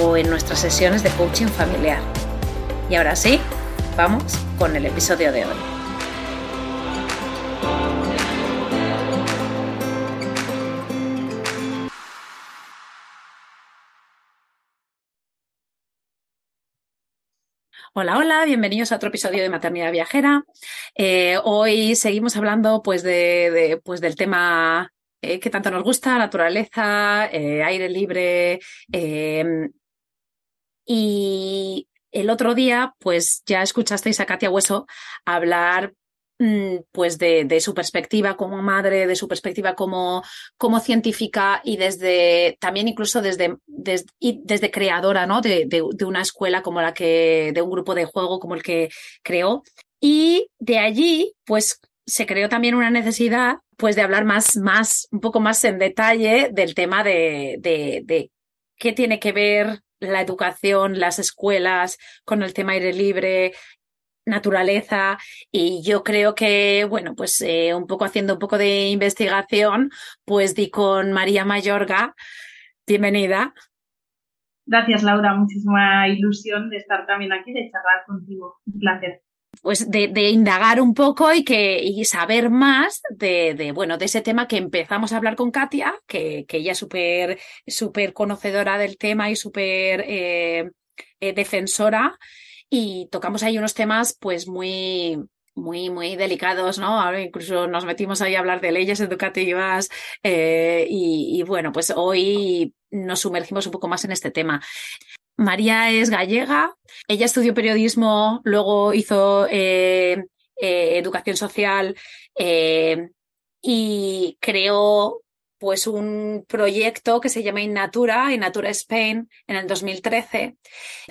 o en nuestras sesiones de coaching familiar. Y ahora sí, vamos con el episodio de hoy. Hola, hola, bienvenidos a otro episodio de Maternidad Viajera. Eh, hoy seguimos hablando pues, de, pues, del tema eh, que tanto nos gusta, naturaleza, eh, aire libre, y el otro día, pues ya escuchasteis a Katia Hueso hablar mm, pues de, su perspectiva como madre, de su perspectiva como, como científica y desde también incluso desde, desde, desde creadora ¿no? De, de, una escuela como la que, de un grupo de juego como el que creó. Y de allí, pues se creó también una necesidad pues de hablar más, más, un poco más en detalle del tema de, de, de qué tiene que ver la educación, las escuelas, con el tema aire libre, naturaleza y yo creo que, bueno, pues eh, un poco haciendo un poco de investigación, pues di con María Mayorga. Bienvenida. Gracias, Laura. Muchísima ilusión de estar también aquí, de charlar contigo. Un placer pues de, indagar un poco y saber más de, bueno de ese tema que empezamos a hablar con Katia que, ella es súper conocedora del tema y súper eh, eh, defensora y tocamos ahí unos temas pues muy muy, muy delicados, ¿no? Ahora incluso nos metimos ahí a hablar de leyes educativas eh, y, bueno, pues hoy nos sumergimos un poco más en este tema. María es gallega, ella estudió periodismo, luego hizo eh, eh, educación social eh, y creó pues un proyecto que se llama Innatura, Innatura Spain, en el 2013.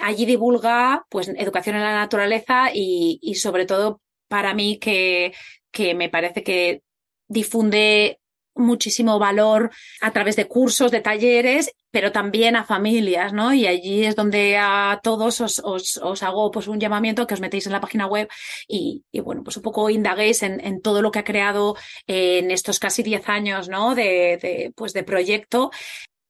Allí divulga pues educación en la naturaleza y, y sobre todo para mí que, que me parece que difunde muchísimo valor a través de cursos, de talleres, pero también a familias, ¿no? Y allí es donde a todos os, os, os hago pues un llamamiento que os metéis en la página web y, y bueno, pues un poco indaguéis en, en, todo lo que ha creado en estos casi 10 años, ¿no? De, de, pues de proyecto.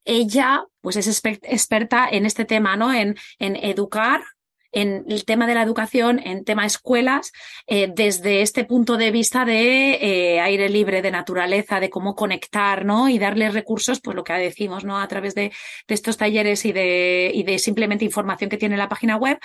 Ella, pues es experta en este tema, ¿no? En, en educar en el tema de la educación, en tema escuelas, eh, desde este punto de vista de eh, aire libre, de naturaleza, de cómo conectar, ¿no? Y darle recursos, pues lo que decimos, ¿no? A través de, de estos talleres y de, y de simplemente información que tiene la página web,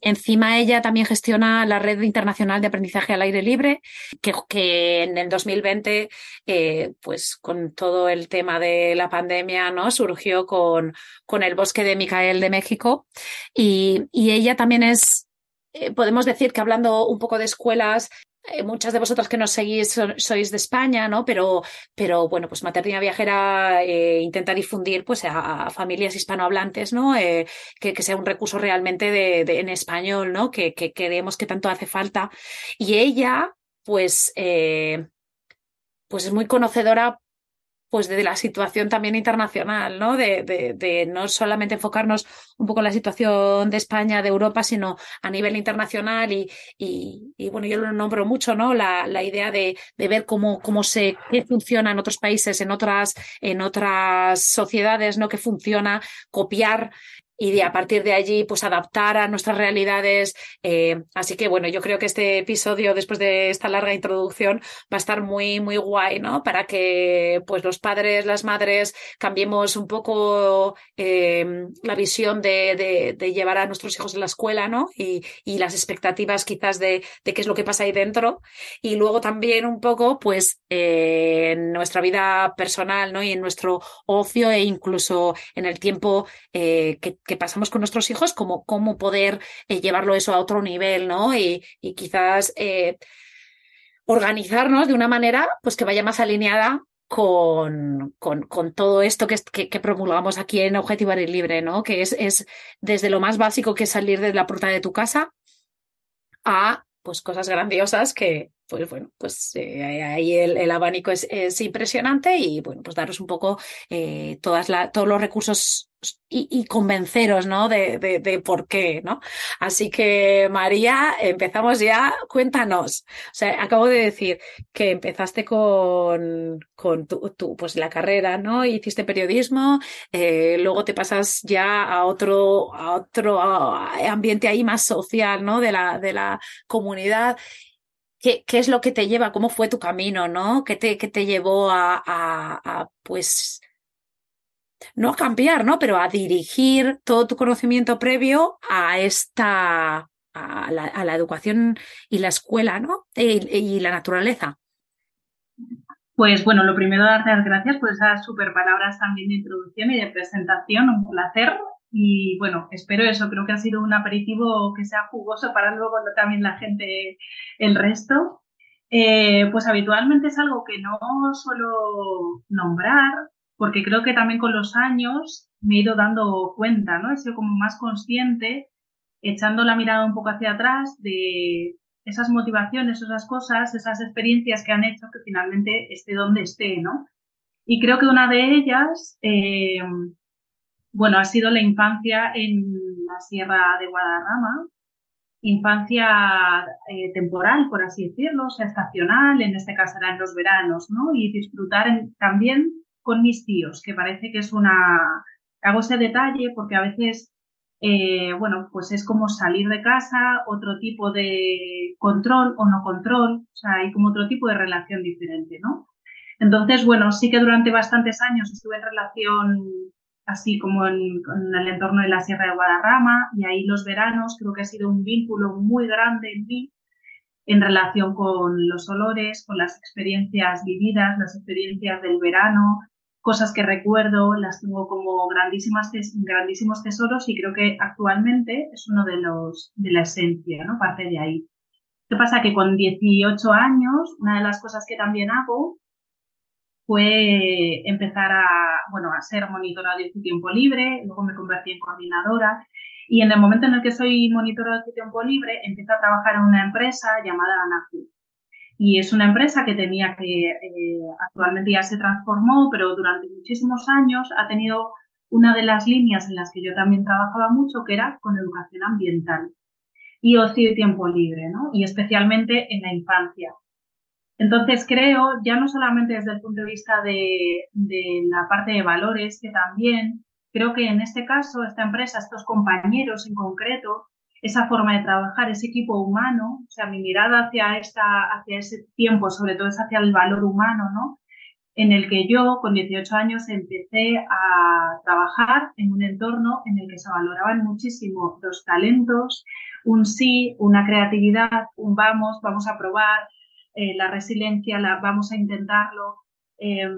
Encima ella también gestiona la red internacional de aprendizaje al aire libre, que, que en el 2020, eh, pues con todo el tema de la pandemia, ¿no? Surgió con, con el bosque de Micael de México. Y, y ella también es, eh, podemos decir que hablando un poco de escuelas, eh, muchas de vosotras que nos seguís sois de España, ¿no? Pero, pero bueno, pues Maternidad Viajera eh, intenta difundir pues a, familias hispanohablantes, ¿no? Eh, que, que, sea un recurso realmente de, en español, ¿no? Que, que, creemos que tanto hace falta. Y ella, pues, pues es muy conocedora pues de la situación también internacional, ¿no? De, de, de, no solamente enfocarnos un poco en la situación de España, de Europa, sino a nivel internacional y, y, bueno, yo lo nombro mucho, ¿no? La, la idea de, de, ver cómo, cómo se, qué funciona en otros países, en otras, en otras sociedades, ¿no? Que funciona, copiar y de a partir de allí pues adaptar a nuestras realidades. Eh, así que bueno, yo creo que este episodio después de esta larga introducción va a estar muy muy guay, ¿no? Para que pues los padres, las madres cambiemos un poco eh, la visión de, de, llevar a nuestros hijos a la escuela, ¿no? Y, y las expectativas quizás de, de, qué es lo que pasa ahí dentro y luego también un poco pues eh, en nuestra vida personal, ¿no? Y en nuestro ocio e incluso en el tiempo que, pasamos con nuestros hijos, como cómo poder eh, llevarlo eso a otro nivel, ¿no? Y, y quizás eh, organizarnos de una manera pues que vaya más alineada con, con, todo esto que, que, que, promulgamos aquí en Objetivo Aire Libre, ¿no? Que es, es desde lo más básico que es salir de la puerta de tu casa a pues cosas grandiosas que, pues bueno, pues eh, ahí el, el, abanico es, es, impresionante y bueno, pues daros un poco eh, todas todos los recursos y, convenceros, ¿no? De, de, por qué, ¿no? Así que, María, empezamos ya, cuéntanos. O sea, acabo de decir que empezaste con, con tu pues la carrera, ¿no? Hiciste periodismo, eh, luego te pasas ya a otro, a otro ambiente ahí más social, ¿no? De la, de la comunidad. ¿Qué, ¿Qué, es lo que te lleva? ¿Cómo fue tu camino, no? ¿Qué te, qué te llevó a, a, pues, no a cambiar, ¿no? Pero a dirigir todo tu conocimiento previo a esta, a la, a la educación y la escuela, ¿no? Y, y, la naturaleza. Pues bueno, lo primero, darte las gracias por esas super palabras también de introducción y de presentación. Un placer y bueno, espero eso, creo que ha sido un aperitivo que sea jugoso para luego también la gente el resto. Eh, pues habitualmente es algo que no suelo nombrar, porque creo que también con los años me he ido dando cuenta, ¿no? He sido como más consciente, echando la mirada un poco hacia atrás de esas motivaciones, esas cosas, esas experiencias que han hecho que finalmente esté donde esté, ¿no? Y creo que una de ellas, eh, bueno, ha sido la infancia en la Sierra de Guadarrama, infancia eh, temporal, por así decirlo, o sea, estacional, en este caso era en los veranos, ¿no? Y disfrutar también con mis tíos, que parece que es una... Hago ese detalle porque a veces, eh, bueno, pues es como salir de casa, otro tipo de control o no control, o sea, hay como otro tipo de relación diferente, ¿no? Entonces, bueno, sí que durante bastantes años estuve en relación así como en, el entorno de la Sierra de Guadarrama, y ahí los veranos creo que ha sido un vínculo muy grande en mí en relación con los olores, con las experiencias vividas, las experiencias del verano, cosas que recuerdo, las tengo como grandísimas, grandísimos tesoros y creo que actualmente es uno de los, de la esencia, ¿no? Parte de ahí. ¿Qué pasa? Que con 18 años, una de las cosas que también hago fue empezar a, bueno, a ser monitora de tiempo libre, luego me convertí en coordinadora y en el momento en el que soy monitora de tiempo libre empiezo a trabajar en una empresa llamada Anacu. Y es una empresa que tenía que, eh, actualmente ya se transformó, pero durante muchísimos años ha tenido una de las líneas en las que yo también trabajaba mucho, que era con educación ambiental y ocio y tiempo libre, ¿no? Y especialmente en la infancia. Entonces creo, ya no solamente desde el punto de vista de, la parte de valores, que también creo que en este caso, esta empresa, estos compañeros en concreto, esa forma de trabajar, ese equipo humano, o sea, mi mirada hacia, esta, hacia ese tiempo, sobre todo es hacia el valor humano, ¿no? En el que yo, con 18 años, empecé a trabajar en un entorno en el que se valoraban muchísimo los talentos, un sí, una creatividad, un vamos, vamos a probar, eh, la resiliencia, la, vamos a intentarlo, eh,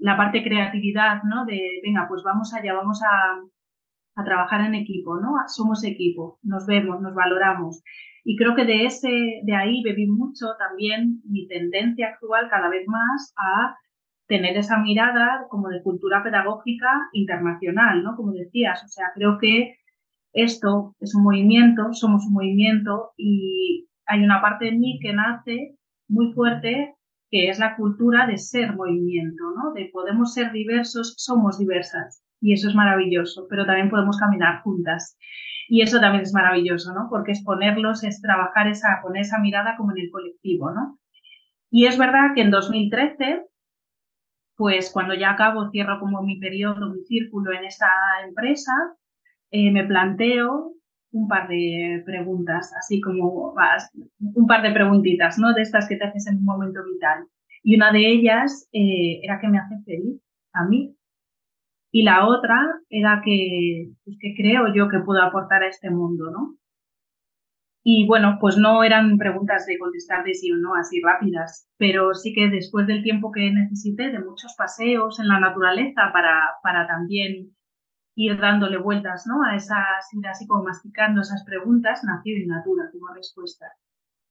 la parte creatividad, ¿no? De, venga, pues vamos allá, vamos a, a, trabajar en equipo, ¿no? Somos equipo, nos vemos, nos valoramos. Y creo que de ese, de ahí bebí mucho también mi tendencia actual cada vez más a tener esa mirada como de cultura pedagógica internacional, ¿no? Como decías, o sea, creo que esto es un movimiento, somos un movimiento y hay una parte en mí que nace muy fuerte que es la cultura de ser movimiento, ¿no? De podemos ser diversos, somos diversas. Y eso es maravilloso, pero también podemos caminar juntas. Y eso también es maravilloso, ¿no? Porque exponerlos es trabajar esa, con esa mirada como en el colectivo, ¿no? Y es verdad que en 2013, pues cuando ya acabo, cierro como mi periodo, mi círculo en esta empresa, eh, me planteo un par de preguntas, así como un par de preguntitas, ¿no? De estas que te haces en un momento vital. Y una de ellas eh, era que me hace feliz a mí. Y la otra era que, pues, que creo yo que puedo aportar a este mundo, ¿no? Y bueno, pues no eran preguntas de contestar de sí o no, así rápidas, pero sí que después del tiempo que necesité, de muchos paseos en la naturaleza para, para también ir dándole vueltas ¿no? a esas, ir así como masticando esas preguntas, nació Innatura como respuesta.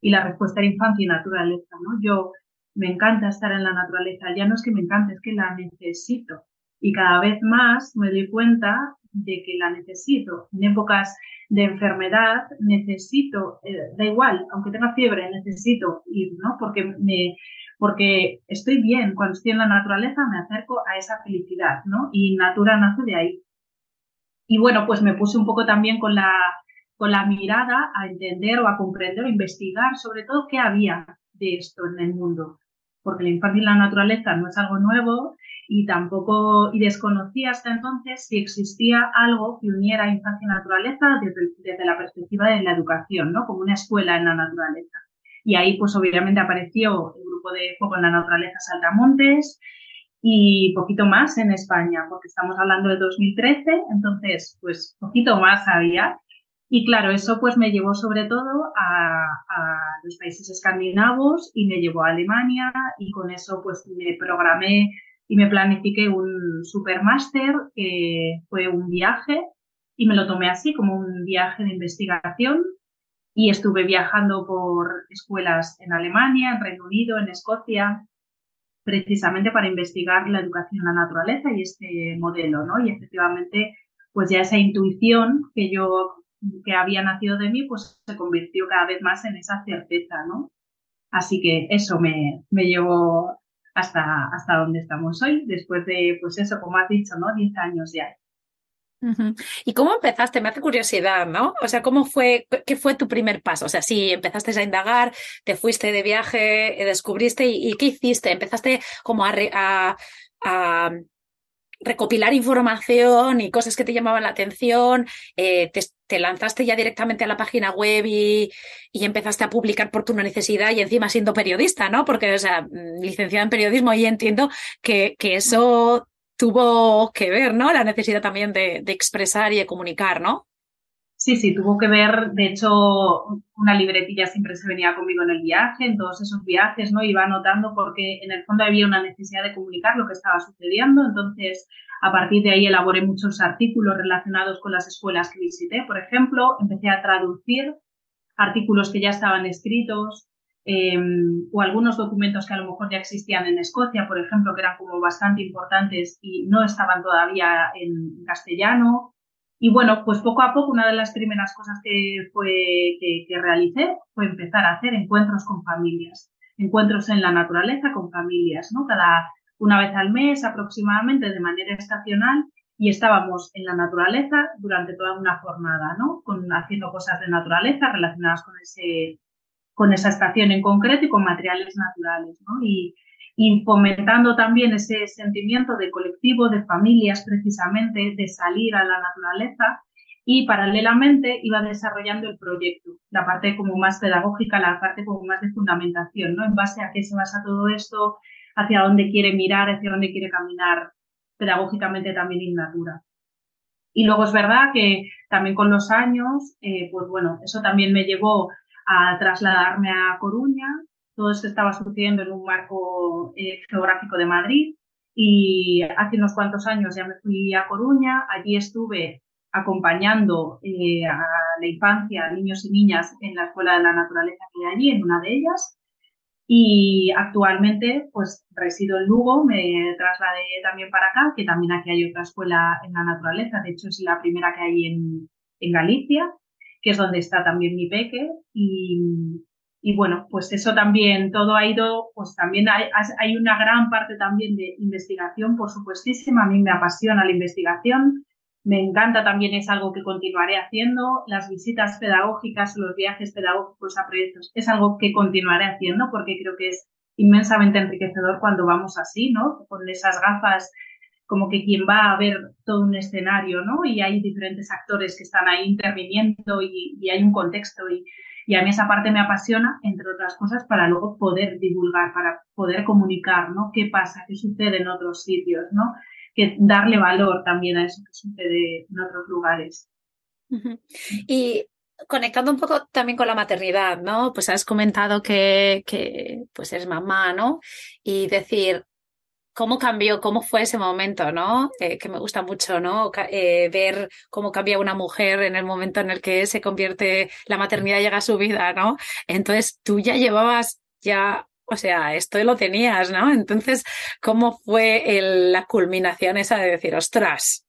Y la respuesta era infancia y naturaleza. ¿no? Yo me encanta estar en la naturaleza, ya no es que me encante, es que la necesito. Y cada vez más me doy cuenta de que la necesito. En épocas de enfermedad necesito, eh, da igual, aunque tenga fiebre, necesito ir, ¿no? Porque me, porque estoy bien, cuando estoy en la naturaleza me acerco a esa felicidad, ¿no? Y Natura nace de ahí. Y bueno, pues me puse un poco también con la, con la mirada a entender o a comprender o investigar sobre todo qué había de esto en el mundo. Porque la infancia y la naturaleza no es algo nuevo y tampoco, y desconocía hasta entonces si existía algo que uniera infancia y naturaleza desde, desde, la perspectiva de la educación, ¿no? Como una escuela en la naturaleza. Y ahí, pues obviamente apareció el grupo de Fuego en la Naturaleza Saltamontes y poquito más en España, porque estamos hablando de 2013, entonces, pues poquito más había. Y claro, eso pues me llevó sobre todo a, los países escandinavos y me llevó a Alemania y con eso pues me programé y me planifiqué un supermáster que fue un viaje y me lo tomé así como un viaje de investigación y estuve viajando por escuelas en Alemania, en Reino Unido, en Escocia, precisamente para investigar la educación en la naturaleza y este modelo, ¿no? Y efectivamente, pues ya esa intuición que yo, que había nacido de mí, pues se convirtió cada vez más en esa certeza, ¿no? Así que eso me, me llevó hasta, hasta donde estamos hoy, después de, pues eso, como has dicho, ¿no? Diez años ya. ¿Y cómo empezaste? Me hace curiosidad, ¿no? O sea, ¿cómo fue, qué fue tu primer paso? O sea, sí, empezaste a indagar, te fuiste de viaje, eh, descubriste y, ¿qué hiciste? Empezaste como a, recopilar información y cosas que te llamaban la atención, eh, te, te, lanzaste ya directamente a la página web y, y, empezaste a publicar por tu necesidad y encima siendo periodista, ¿no? Porque, o sea, mm, licenciada en periodismo y entiendo que, que eso tuvo que ver, ¿no? La necesidad también de, expresar y de comunicar, ¿no? Sí, sí, tuvo que ver. De hecho, una libretilla siempre se venía conmigo en el viaje, en todos esos viajes, ¿no? Iba anotando porque en el fondo había una necesidad de comunicar lo que estaba sucediendo. Entonces, a partir de ahí elaboré muchos artículos relacionados con las escuelas que visité. Por ejemplo, empecé a traducir artículos que ya estaban escritos, eh, o algunos documentos que a lo mejor ya existían en Escocia, por ejemplo, que eran como bastante importantes y no estaban todavía en castellano. Y bueno, pues poco a poco una de las primeras cosas que, fue, que, que realicé fue empezar a hacer encuentros con familias, encuentros en la naturaleza con familias, ¿no? Cada una vez al mes aproximadamente de manera estacional y estábamos en la naturaleza durante toda una jornada, ¿no? Con, haciendo cosas de naturaleza relacionadas con ese, con esa estación en concreto y con materiales naturales, ¿no? Y, y fomentando también ese sentimiento de colectivo, de familias precisamente, de salir a la naturaleza y paralelamente iba desarrollando el proyecto, la parte como más pedagógica, la parte como más de fundamentación, ¿no? En base a qué se basa todo esto, hacia dónde quiere mirar, hacia dónde quiere caminar pedagógicamente también en natura. Y luego es verdad que también con los años, eh, pues bueno, eso también me llevó a trasladarme a Coruña. Todo esto estaba sucediendo en un marco eh, geográfico de Madrid y hace unos cuantos años ya me fui a Coruña. Allí estuve acompañando eh, a la infancia, niños y niñas en la Escuela de la Naturaleza que hay allí, en una de ellas. Y actualmente, pues resido en Lugo, me trasladé también para acá, que también aquí hay otra escuela en la naturaleza, de hecho es la primera que hay en, en Galicia que es donde está también mi peque. Y, y bueno, pues eso también, todo ha ido, pues también hay, hay una gran parte también de investigación, por supuestísima. A mí me apasiona la investigación. Me encanta también, es algo que continuaré haciendo. Las visitas pedagógicas, los viajes pedagógicos a proyectos, es algo que continuaré haciendo porque creo que es inmensamente enriquecedor cuando vamos así, ¿no? Con esas gafas como que quien va a ver todo un escenario, ¿no? Y hay diferentes actores que están ahí interviniendo y, hay un contexto y, y, a mí esa parte me apasiona, entre otras cosas, para luego poder divulgar, para poder comunicar, ¿no? ¿Qué pasa? ¿Qué sucede en otros sitios, ¿no? Que darle valor también a eso que sucede en otros lugares. Y conectando un poco también con la maternidad, ¿no? Pues has comentado que, que pues eres mamá, ¿no? Y decir, cómo cambió, cómo fue ese momento, ¿no? Eh, que me gusta mucho, ¿no? Eh, ver cómo cambia una mujer en el momento en el que se convierte, la maternidad llega a su vida, ¿no? Entonces tú ya llevabas ya, o sea, esto lo tenías, ¿no? Entonces, ¿cómo fue la culminación esa de decir, ostras,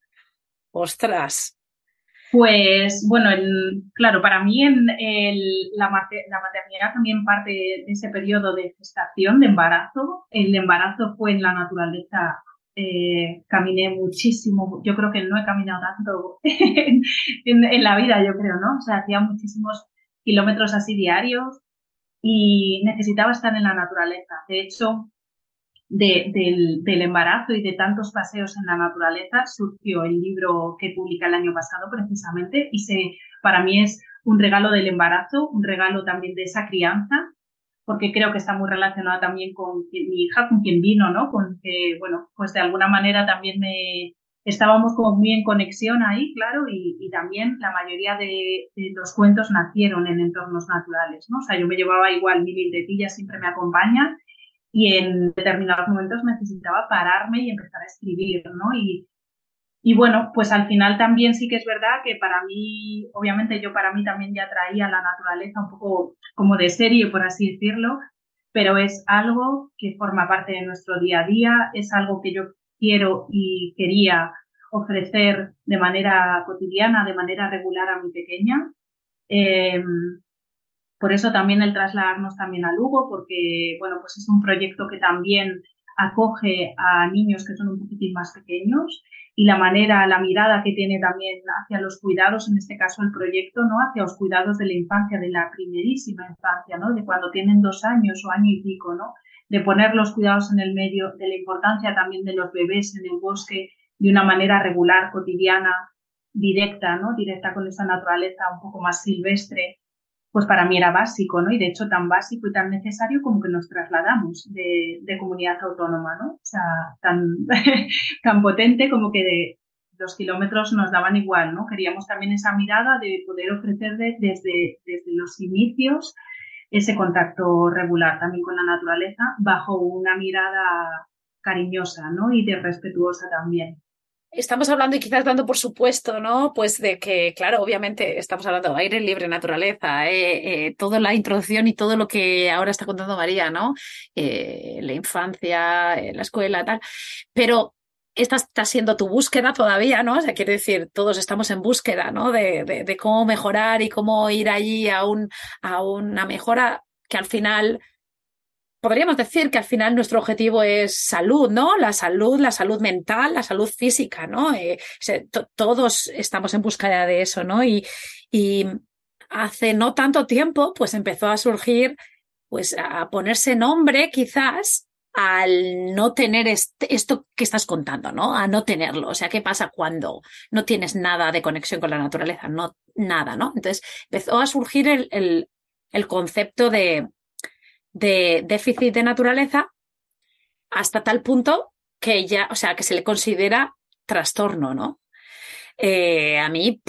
ostras, pues bueno, claro, para mí en la, maternidad también parte de ese periodo de gestación, de embarazo. El embarazo fue en la naturaleza, eh, caminé muchísimo, yo creo que no he caminado tanto en, en, la vida, yo creo, ¿no? O sea, hacía muchísimos kilómetros así diarios y necesitaba estar en la naturaleza. De hecho, del, embarazo y de tantos paseos en la naturaleza surgió el libro que publica el año pasado precisamente y se, para mí es un regalo del embarazo, un regalo también de esa crianza, porque creo que está muy relacionada también con mi hija, con quien vino, ¿no? Con que, bueno, pues de alguna manera también me, estábamos como muy en conexión ahí, claro, y, también la mayoría de, de, los cuentos nacieron en entornos naturales, ¿no? O sea, yo me llevaba igual mi libretilla, siempre me acompaña y en determinados momentos necesitaba pararme y empezar a escribir, ¿no? Y, y bueno, pues al final también sí que es verdad que para mí, obviamente yo para mí también ya traía la naturaleza un poco como de serie, por así decirlo, pero es algo que forma parte de nuestro día a día, es algo que yo quiero y quería ofrecer de manera cotidiana, de manera regular a mi pequeña. Eh, por eso también el trasladarnos también a Lugo, porque, bueno, pues es un proyecto que también acoge a niños que son un poquitín más pequeños y la manera, la mirada que tiene también hacia los cuidados, en este caso el proyecto, ¿no? Hacia los cuidados de la infancia, de la primerísima infancia, ¿no? De cuando tienen dos años o año y pico, ¿no? De poner los cuidados en el medio, de la importancia también de los bebés en el bosque de una manera regular, cotidiana, directa, ¿no? Directa con esa naturaleza un poco más silvestre pues para mí era básico, ¿no? Y de hecho tan básico y tan necesario como que nos trasladamos de, comunidad autónoma, ¿no? O sea, tan, tan potente como que de los kilómetros nos daban igual, ¿no? Queríamos también esa mirada de poder ofrecer desde, desde los inicios ese contacto regular también con la naturaleza bajo una mirada cariñosa, ¿no? Y de respetuosa también estamos hablando y quizás dando por supuesto, ¿no? Pues de que, claro, obviamente estamos hablando de aire libre, naturaleza, eh, eh, toda la introducción y todo lo que ahora está contando María, ¿no? Eh, la infancia, la escuela, tal. Pero esta está siendo tu búsqueda todavía, ¿no? O sea, quiere decir, todos estamos en búsqueda, ¿no? De, de, de cómo mejorar y cómo ir allí a, un, a una mejora que al final podríamos decir que al final nuestro objetivo es salud, ¿no? La salud, la salud mental, la salud física, ¿no? Eh, todos estamos en búsqueda de eso, ¿no? Y, hace no tanto tiempo, pues empezó a surgir, pues a ponerse nombre quizás al no tener esto que estás contando, ¿no? A no tenerlo. O sea, ¿qué pasa cuando no tienes nada de conexión con la naturaleza? No, nada, ¿no? Entonces empezó a surgir el concepto de, de déficit de naturaleza hasta tal punto que ya, o sea, que se le considera trastorno, ¿no? Eh, a mí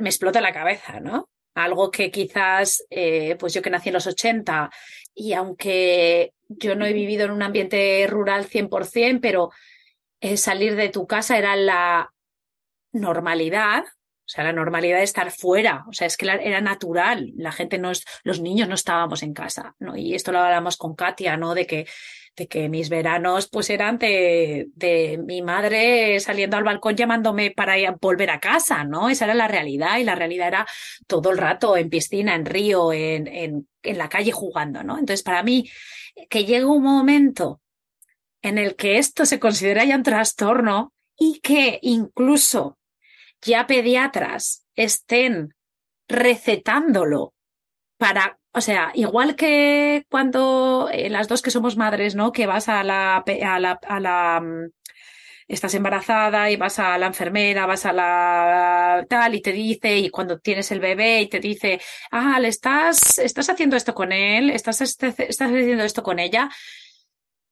me explota la cabeza, ¿no? Algo que quizás, eh, pues yo que nací en los 80 y aunque yo no he vivido en un ambiente rural 100%, pero eh, salir de tu casa era la normalidad, o sea, la normalidad de estar fuera, o sea, es que era natural, la gente no es, los niños no estábamos en casa, ¿no? Y esto lo hablamos con Katia, ¿no? De que, de que mis veranos pues eran de, de mi madre saliendo al balcón llamándome para volver a casa, ¿no? Esa era la realidad y la realidad era todo el rato en piscina, en río, en, en, en la calle jugando, ¿no? Entonces, para mí, que llegue un momento en el que esto se considera ya un trastorno y que incluso ya pediatras estén recetándolo para, o sea, igual que cuando eh, las dos que somos madres, ¿no? Que vas a la, a la, mm, estás embarazada y vas a la enfermera, vas a la tal y te dice, y cuando tienes el bebé y te dice, ah, le estás, estás haciendo esto con él, estás, estás haciendo esto con ella,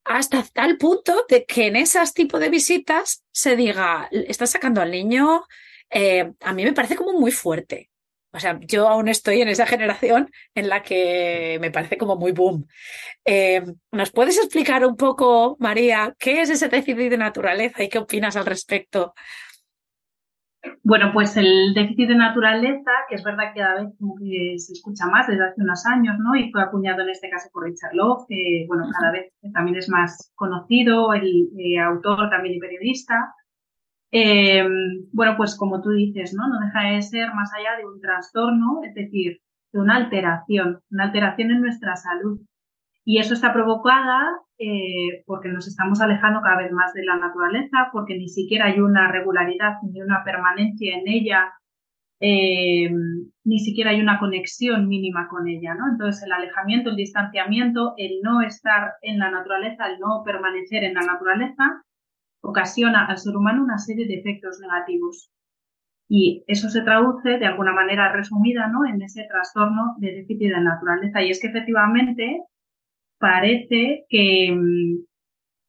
hasta tal punto de que en esas tipo de visitas se diga, estás sacando al niño, eh, a mí me parece como muy fuerte. O sea, yo aún estoy en esa generación en la que me parece como muy boom. Eh, ¿Nos puedes explicar un poco, María, qué es ese déficit de naturaleza y qué opinas al respecto? Bueno, pues el déficit de naturaleza, que es verdad que cada vez como que se escucha más desde hace unos años, ¿no? Y fue acuñado en este caso por Richard Love, que, bueno, cada vez también es más conocido, el eh, autor también y periodista. Eh, bueno, pues como tú dices, ¿no? No deja de ser más allá de un trastorno, es decir, de una alteración, una alteración en nuestra salud. Y eso está provocada eh, porque nos estamos alejando cada vez más de la naturaleza, porque ni siquiera hay una regularidad ni una permanencia en ella, eh, ni siquiera hay una conexión mínima con ella, ¿no? Entonces el alejamiento, el distanciamiento, el no estar en la naturaleza, el no permanecer en la naturaleza, ocasiona al ser humano una serie de efectos negativos. Y eso se traduce de alguna manera resumida ¿no? en ese trastorno de déficit de naturaleza. Y es que efectivamente parece que, mm,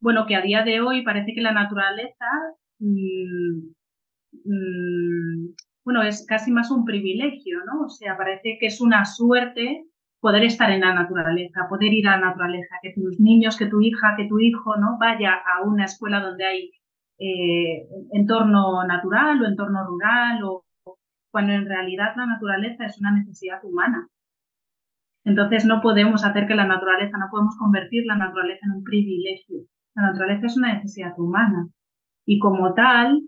bueno, que a día de hoy parece que la naturaleza, mm, mm, bueno, es casi más un privilegio, ¿no? O sea, parece que es una suerte poder estar en la naturaleza, poder ir a la naturaleza, que tus niños, que tu hija, que tu hijo, ¿no? Vaya a una escuela donde hay eh, entorno natural o entorno rural, o cuando en realidad la naturaleza es una necesidad humana. Entonces no podemos hacer que la naturaleza, no podemos convertir la naturaleza en un privilegio. La naturaleza es una necesidad humana y como tal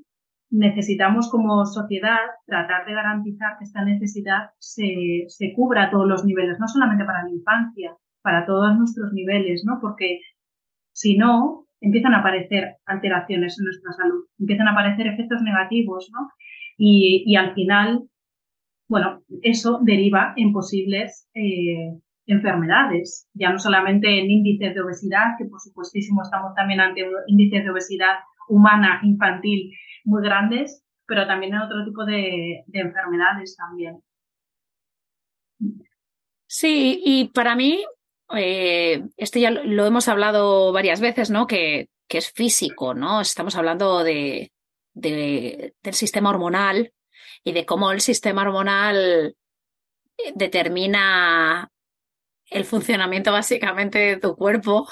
necesitamos como sociedad tratar de garantizar que esta necesidad se, se cubra a todos los niveles, no solamente para la infancia, para todos nuestros niveles, ¿no? Porque si no, empiezan a aparecer alteraciones en nuestra salud, empiezan a aparecer efectos negativos, ¿no? Y, y al final, bueno, eso deriva en posibles eh, enfermedades, ya no solamente en índices de obesidad, que por supuestísimo estamos también ante índices de obesidad humana infantil muy grandes, pero también en otro tipo de, enfermedades también. Sí, y para mí, eh, esto ya lo hemos hablado varias veces, ¿no? Que, que es físico, ¿no? Estamos hablando de, de, del sistema hormonal y de cómo el sistema hormonal determina el funcionamiento básicamente de tu cuerpo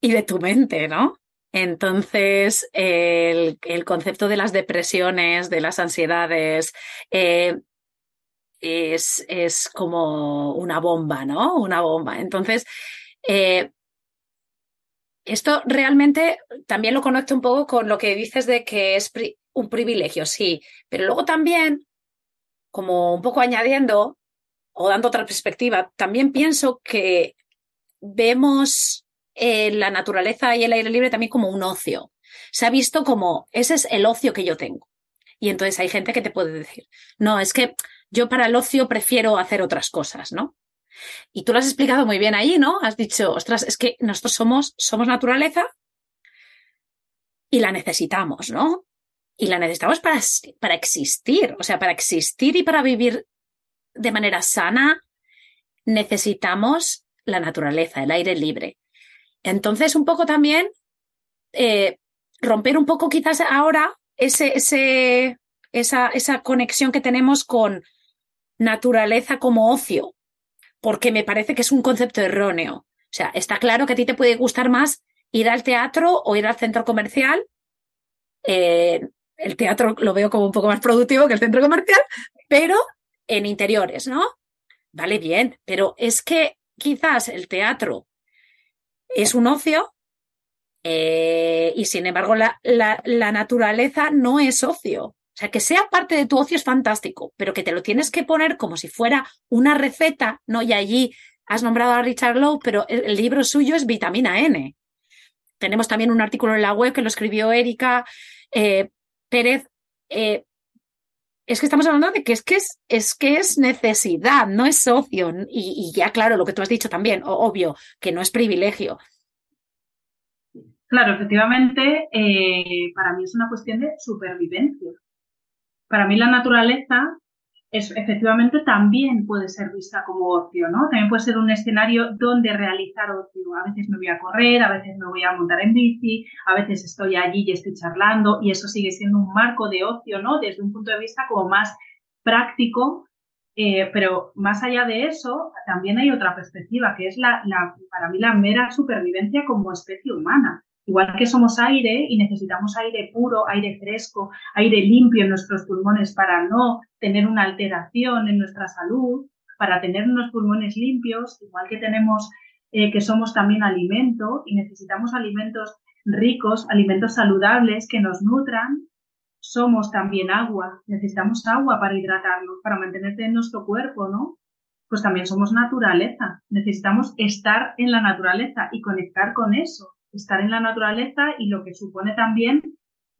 y de tu mente, ¿no? Entonces, el, concepto de las depresiones, de las ansiedades, eh, es, es, como una bomba, ¿no? Una bomba. Entonces, eh, esto realmente también lo conecto un poco con lo que dices de que es un privilegio, sí, pero luego también, como un poco añadiendo o dando otra perspectiva, también pienso que vemos la naturaleza y el aire libre también como un ocio. Se ha visto como, ese es el ocio que yo tengo. Y entonces hay gente que te puede decir, no, es que yo para el ocio prefiero hacer otras cosas, ¿no? Y tú lo has explicado muy bien ahí, ¿no? Has dicho, ostras, es que nosotros somos, somos naturaleza y la necesitamos, ¿no? Y la necesitamos para, para existir, o sea, para existir y para vivir de manera sana, necesitamos la naturaleza, el aire libre. Entonces, un poco también eh, romper un poco quizás ahora ese, esa, esa conexión que tenemos con naturaleza como ocio, porque me parece que es un concepto erróneo. O sea, está claro que a ti te puede gustar más ir al teatro o ir al centro comercial. Eh, el teatro lo veo como un poco más productivo que el centro comercial, pero en interiores, ¿no? Vale, bien, pero es que quizás el teatro es un ocio eh, y sin embargo la, la, naturaleza no es ocio. O sea, que sea parte de tu ocio es fantástico, pero que te lo tienes que poner como si fuera una receta, ¿no? Y allí has nombrado a Richard Lowe, pero el, libro suyo es Vitamina N. Tenemos también un artículo en la web que lo escribió Erika eh, Pérez. Eh, es que estamos hablando de que es que es, es que es necesidad, no es ocio. Y, ya, claro, lo que tú has dicho también, obvio, que no es privilegio. Claro, efectivamente, eh, para mí es una cuestión de supervivencia. Para mí la naturaleza es, efectivamente también puede ser vista como ocio, ¿no? También puede ser un escenario donde realizar ocio. A veces me voy a correr, a veces me voy a montar en bici, a veces estoy allí y estoy charlando y eso sigue siendo un marco de ocio, ¿no? Desde un punto de vista como más práctico, eh, pero más allá de eso, también hay otra perspectiva, que es la, la, para mí la mera supervivencia como especie humana. Igual que somos aire y necesitamos aire puro, aire fresco, aire limpio en nuestros pulmones para no tener una alteración en nuestra salud, para tener unos pulmones limpios, igual que tenemos eh, que somos también alimento y necesitamos alimentos ricos, alimentos saludables que nos nutran, somos también agua, necesitamos agua para hidratarnos, para mantenerte en nuestro cuerpo, ¿no? Pues también somos naturaleza, necesitamos estar en la naturaleza y conectar con eso estar en la naturaleza y lo que supone también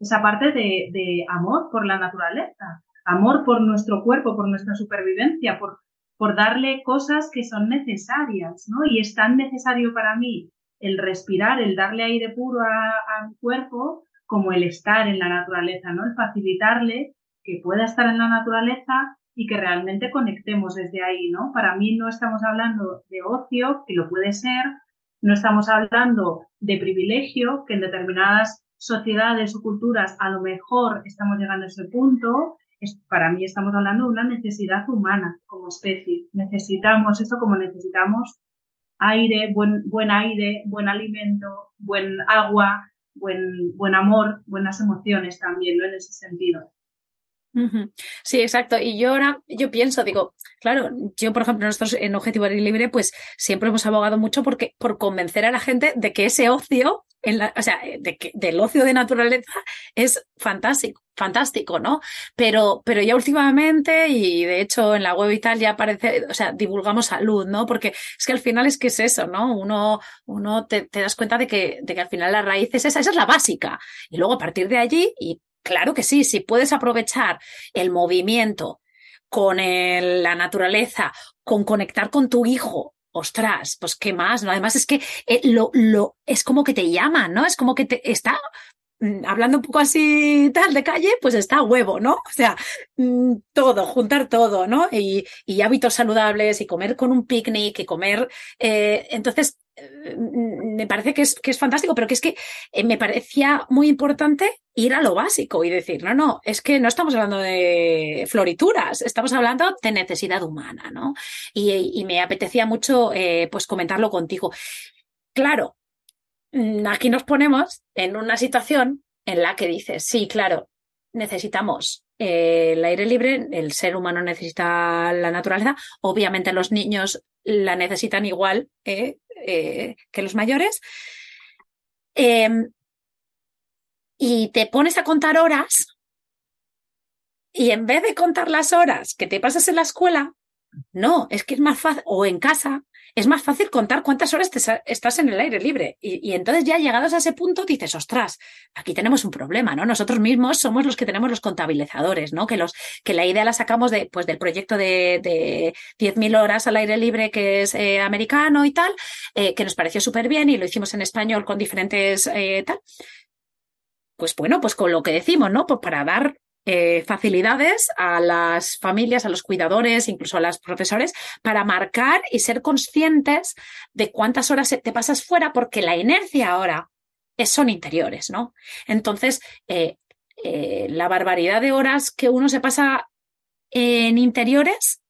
esa parte de, amor por la naturaleza, amor por nuestro cuerpo, por nuestra supervivencia, por, por darle cosas que son necesarias, ¿no? Y es tan necesario para mí el respirar, el darle aire puro a, a, mi cuerpo, como el estar en la naturaleza, ¿no? El facilitarle que pueda estar en la naturaleza y que realmente conectemos desde ahí, ¿no? Para mí no estamos hablando de ocio, que lo puede ser, no estamos hablando de privilegio, que en determinadas sociedades o culturas a lo mejor estamos llegando a ese punto. para mí estamos hablando de una necesidad humana como especie. Necesitamos eso como necesitamos aire, buen, buen aire, buen alimento, buen agua, buen, buen amor, buenas emociones también, ¿no? En ese sentido. Sí, exacto. Y yo ahora, yo pienso, digo, claro, yo, por ejemplo, nosotros en Objetivo Libre, pues siempre hemos abogado mucho porque, por convencer a la gente de que ese ocio, o sea, del ocio de naturaleza es fantástico, fantástico, ¿no? Pero, pero ya últimamente, y de hecho en la web y tal ya aparece, o sea, divulgamos salud, ¿no? Porque es que al final es que es eso, ¿no? Uno, uno te, te das cuenta de que, de que al final la raíz es esa, esa es la básica. Y luego a partir de allí, y Claro que sí, si puedes aprovechar el movimiento con la naturaleza, con conectar con tu hijo, ostras, pues qué más, ¿no? Además es que eh, lo, lo, es como que te llaman, ¿no? Es como que te está mm, hablando un poco así tal de calle, pues está huevo, ¿no? O sea, mm, todo, juntar todo, ¿no? Y, y hábitos saludables y comer con un picnic y comer. Eh, entonces, me parece que es, que es fantástico, pero que es que eh, me parecía muy importante ir a lo básico y decir, no, no, es que no estamos hablando de florituras, estamos hablando de necesidad humana, ¿no? Y, me apetecía mucho, eh, pues, comentarlo contigo. Claro, mm, aquí nos ponemos en una situación en la que dices, sí, claro, necesitamos eh, el aire libre, el ser humano necesita la naturaleza, obviamente los niños la necesitan igual eh, eh, que los mayores. Em, y te pones a contar horas y en vez de contar las horas que te pasas en la escuela, no, es que es más fácil, o en casa, es más fácil contar cuántas horas estás en el aire libre. Y, entonces ya llegados a ese punto dices, ostras, aquí tenemos un problema, ¿no? Nosotros mismos somos los que tenemos los contabilizadores, ¿no? Que, los, que la idea la sacamos de, pues, del proyecto de, de 10.000 horas al aire libre que es eh, americano y tal, eh, que nos pareció súper bien y lo hicimos en español con diferentes eh, tal. Pues bueno, pues con lo que decimos, ¿no? Pues para dar eh, facilidades a las familias, a los cuidadores, incluso a los profesores, para marcar y ser conscientes de cuántas horas te pasas fuera, porque la inercia ahora es, son interiores, ¿no? Entonces, eh, eh, la barbaridad de horas que uno se pasa en interiores,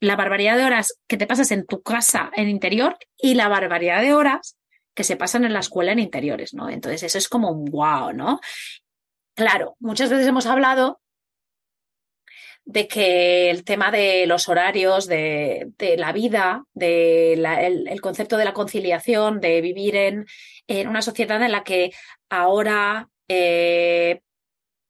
la barbaridad de horas que te pasas en tu casa en interior y la barbaridad de horas que se pasan en la escuela en interiores, ¿no? Entonces eso es como un wow, ¿no? Claro, muchas veces hemos hablado de que el tema de los horarios, de, la vida, de el, concepto de la conciliación, de vivir en, una sociedad en la que ahora eh,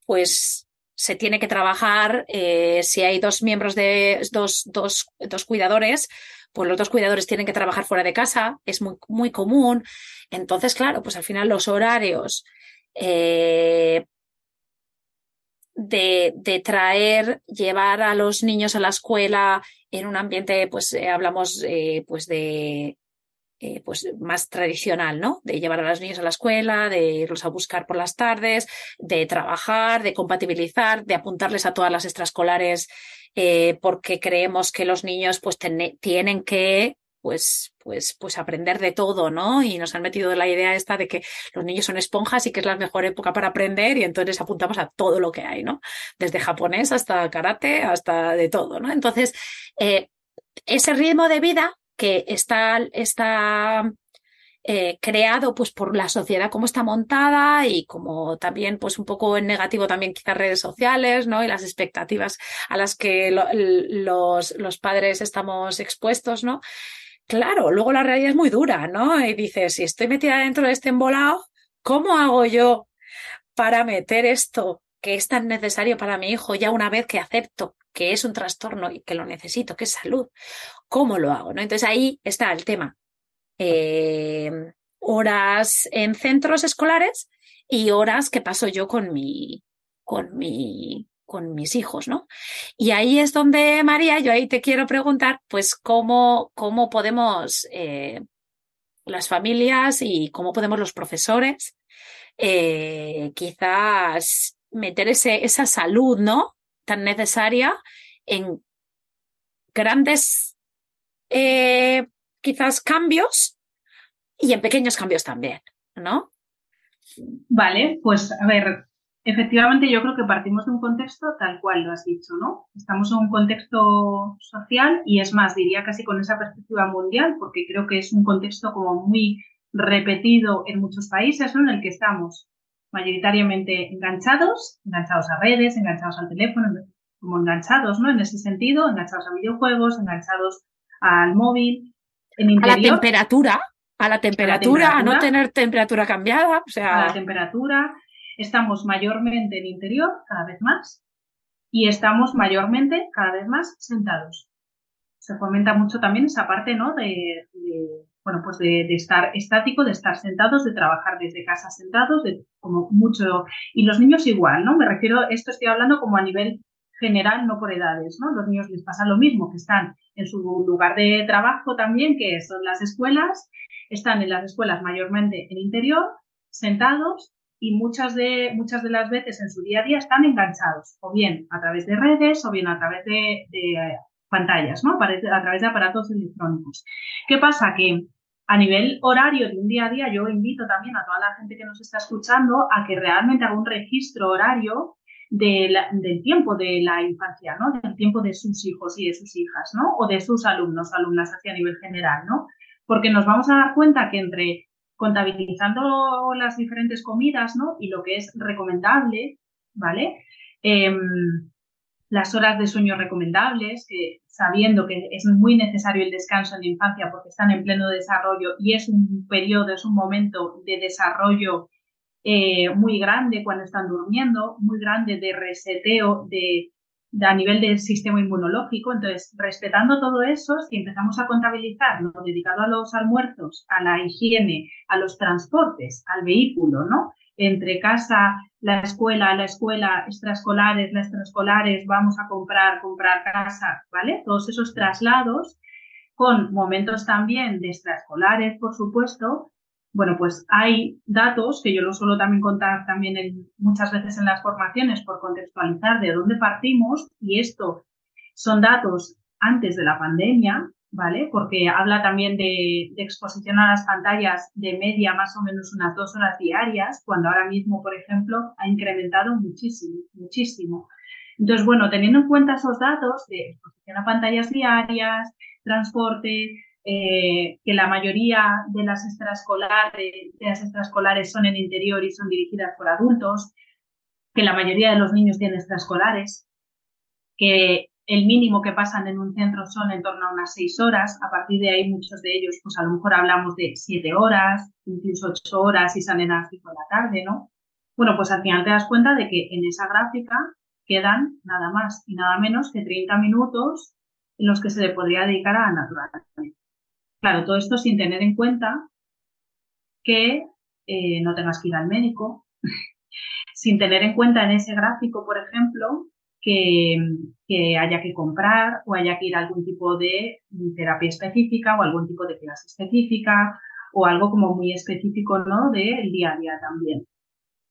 pues se tiene que trabajar, eh, si hay dos miembros de dos, dos, dos cuidadores, pues los dos cuidadores tienen que trabajar fuera de casa, es muy, muy común. Entonces, claro, pues al final los horarios eh, de, de, traer, llevar a los niños a la escuela en un ambiente, pues eh, hablamos eh, pues de eh, pues más tradicional, ¿no? De llevar a los niños a la escuela, de irlos a buscar por las tardes, de trabajar, de compatibilizar, de apuntarles a todas las extraescolares, porque creemos que los niños pues tienen que pues, pues, pues aprender de todo, ¿no? Y nos han metido la idea esta de que los niños son esponjas y que es la mejor época para aprender y entonces apuntamos a todo lo que hay, ¿no? Desde japonés hasta karate, hasta de todo, ¿no? Entonces, eh, ese ritmo de vida que está, está eh, creado pues por la sociedad como está montada y como también pues un poco en negativo también quizás redes sociales, ¿no? Y las expectativas a las que los, los padres estamos expuestos, ¿no? Claro, luego la realidad es muy dura, ¿no? Y dices, si estoy metida dentro de este embolado, ¿cómo hago yo para meter esto que es tan necesario para mi hijo ya una vez que acepto que es un trastorno y que lo necesito, que es salud? ¿Cómo lo hago? ¿no? Entonces ahí está el tema. Eh, horas en centros escolares y horas que paso yo con mi, con mi, con mis hijos, ¿no? Y ahí es donde, María, yo ahí te quiero preguntar, pues, cómo, cómo podemos eh, las familias y cómo podemos los profesores eh, quizás meter ese, esa salud, ¿no? Tan necesaria en grandes, eh, quizás cambios y en pequeños cambios también, ¿no? Vale, pues a ver, Efectivamente, yo creo que partimos de un contexto tal cual lo has dicho, ¿no? Estamos en un contexto social y es más, diría casi con esa perspectiva mundial, porque creo que es un contexto como muy repetido en muchos países, ¿no? En el que estamos mayoritariamente enganchados, enganchados a redes, enganchados al teléfono, como enganchados, ¿no? En ese sentido, enganchados a videojuegos, enganchados al móvil. En a la temperatura, a la temperatura, a, no tener temperatura cambiada, o sea. A la temperatura, estamos mayormente en interior cada vez más y estamos mayormente cada vez más sentados. Se fomenta mucho también esa parte, ¿no? De, bueno, pues de, estar estático, de estar sentados, de trabajar desde casa sentados, de como mucho. Y los niños igual, ¿no? Me refiero, esto estoy hablando como a nivel general, no por edades, ¿no? Los niños les pasa lo mismo, que están en su lugar de trabajo también, que son las escuelas, están en las escuelas mayormente en interior, sentados, y muchas de, muchas de las veces en su día a día están enganchados, o bien a través de redes, o bien a través de, pantallas, ¿no? A través de aparatos electrónicos. ¿Qué pasa? Que a nivel horario de un día a día, yo invito también a toda la gente que nos está escuchando a que realmente haga un registro horario del tiempo de la infancia, ¿no? Del tiempo de sus hijos y de sus hijas, ¿no? O de sus alumnos, alumnas hacia nivel general, ¿no? Porque nos vamos a dar cuenta que entre contabilizando las diferentes comidas, ¿no? Y lo que es recomendable, ¿vale? Em, las horas de sueño recomendables, sabiendo que es muy necesario el descanso en la infancia porque están en pleno desarrollo y es un periodo, es un momento de desarrollo eh, muy grande cuando están durmiendo, muy grande de reseteo, de a nivel del sistema inmunológico. Entonces, respetando todo eso, si empezamos a contabilizar lo dedicado a los almuerzos, a la higiene, a los transportes, al vehículo, ¿no? Entre casa, la escuela, la escuela, extraescolares, las extraescolares, vamos a comprar, comprar casa, ¿vale? Todos esos traslados con momentos también de extraescolares, por supuesto, bueno, pues hay datos que yo lo suelo también contar también muchas veces en las formaciones por contextualizar de dónde partimos y esto son datos antes de la pandemia, ¿vale? Porque habla también de, exposición a las pantallas de media más o menos unas dos horas diarias, cuando ahora mismo, por ejemplo, ha incrementado muchísimo, muchísimo. Entonces, bueno, teniendo en cuenta esos datos de exposición a pantallas diarias, transporte, eh, que la mayoría de las extraescolares, de las extraescolares son en interior y son dirigidas por adultos, que la mayoría de los niños tienen extraescolares, que el mínimo que pasan en un centro son en torno a unas seis horas, a partir de ahí muchos de ellos, pues a lo mejor hablamos de siete horas, incluso ocho horas y salen a las cinco de la tarde, ¿no? Bueno, pues al final te das cuenta de que en esa gráfica quedan nada más y nada menos que 30 minutos en los que se le podría dedicar a la naturaleza. Claro, todo esto sin tener en cuenta que eh, no tengas que ir al médico, sin tener en cuenta en ese gráfico, por ejemplo, que, que, haya que comprar o haya que ir a algún tipo de terapia específica o algún tipo de clase específica o algo como muy específico, ¿no? Del día a día también.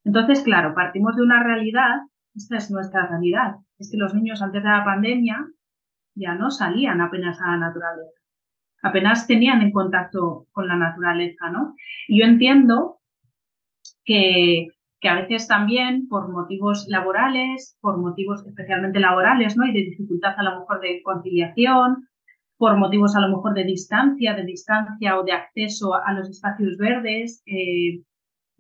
Entonces, claro, partimos de una realidad, esta es nuestra realidad, es que los niños antes de la pandemia ya no salían apenas a la naturaleza, apenas tenían en contacto con la naturaleza, ¿no? Yo entiendo que, que a veces también por motivos laborales, por motivos especialmente laborales, ¿no? Y de dificultad a lo mejor de conciliación, por motivos a lo mejor de distancia, de distancia o de acceso a los espacios verdes, eh,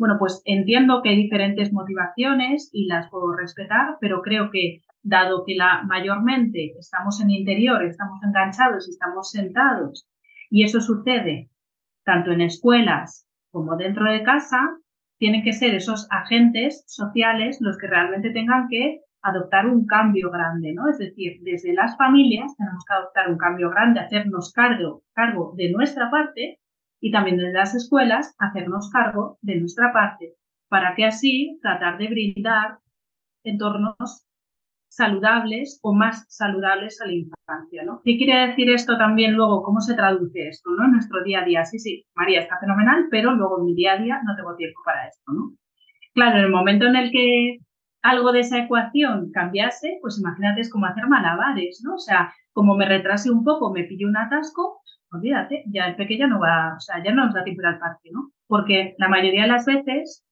bueno, pues entiendo que hay diferentes motivaciones y las puedo respetar, pero creo que dado que la mayormente estamos en interior, estamos enganchados y estamos sentados, y eso sucede tanto en escuelas como dentro de casa, tienen que ser esos agentes sociales los que realmente tengan que adoptar un cambio grande, ¿no? Es decir, desde las familias tenemos que adoptar un cambio grande, hacernos cargo, de nuestra parte y también desde las escuelas hacernos cargo de nuestra parte, para que así tratar de brindar entornos saludables o más saludables a la infancia, ¿no? ¿Qué quiere decir esto también luego? ¿Cómo se traduce esto, ¿no? En nuestro día a día. Sí, sí, María está fenomenal, pero luego en mi día a día no tengo tiempo para esto, ¿no? Claro, en el momento en el que algo de esa ecuación cambiase, pues imagínate, es como hacer malabares, ¿no? O sea, como me retrase un poco, me pillo un atasco, olvídate, ya el pequeño no va, o sea, ya no nos da tiempo al parque, ¿no? Porque la mayoría de las veces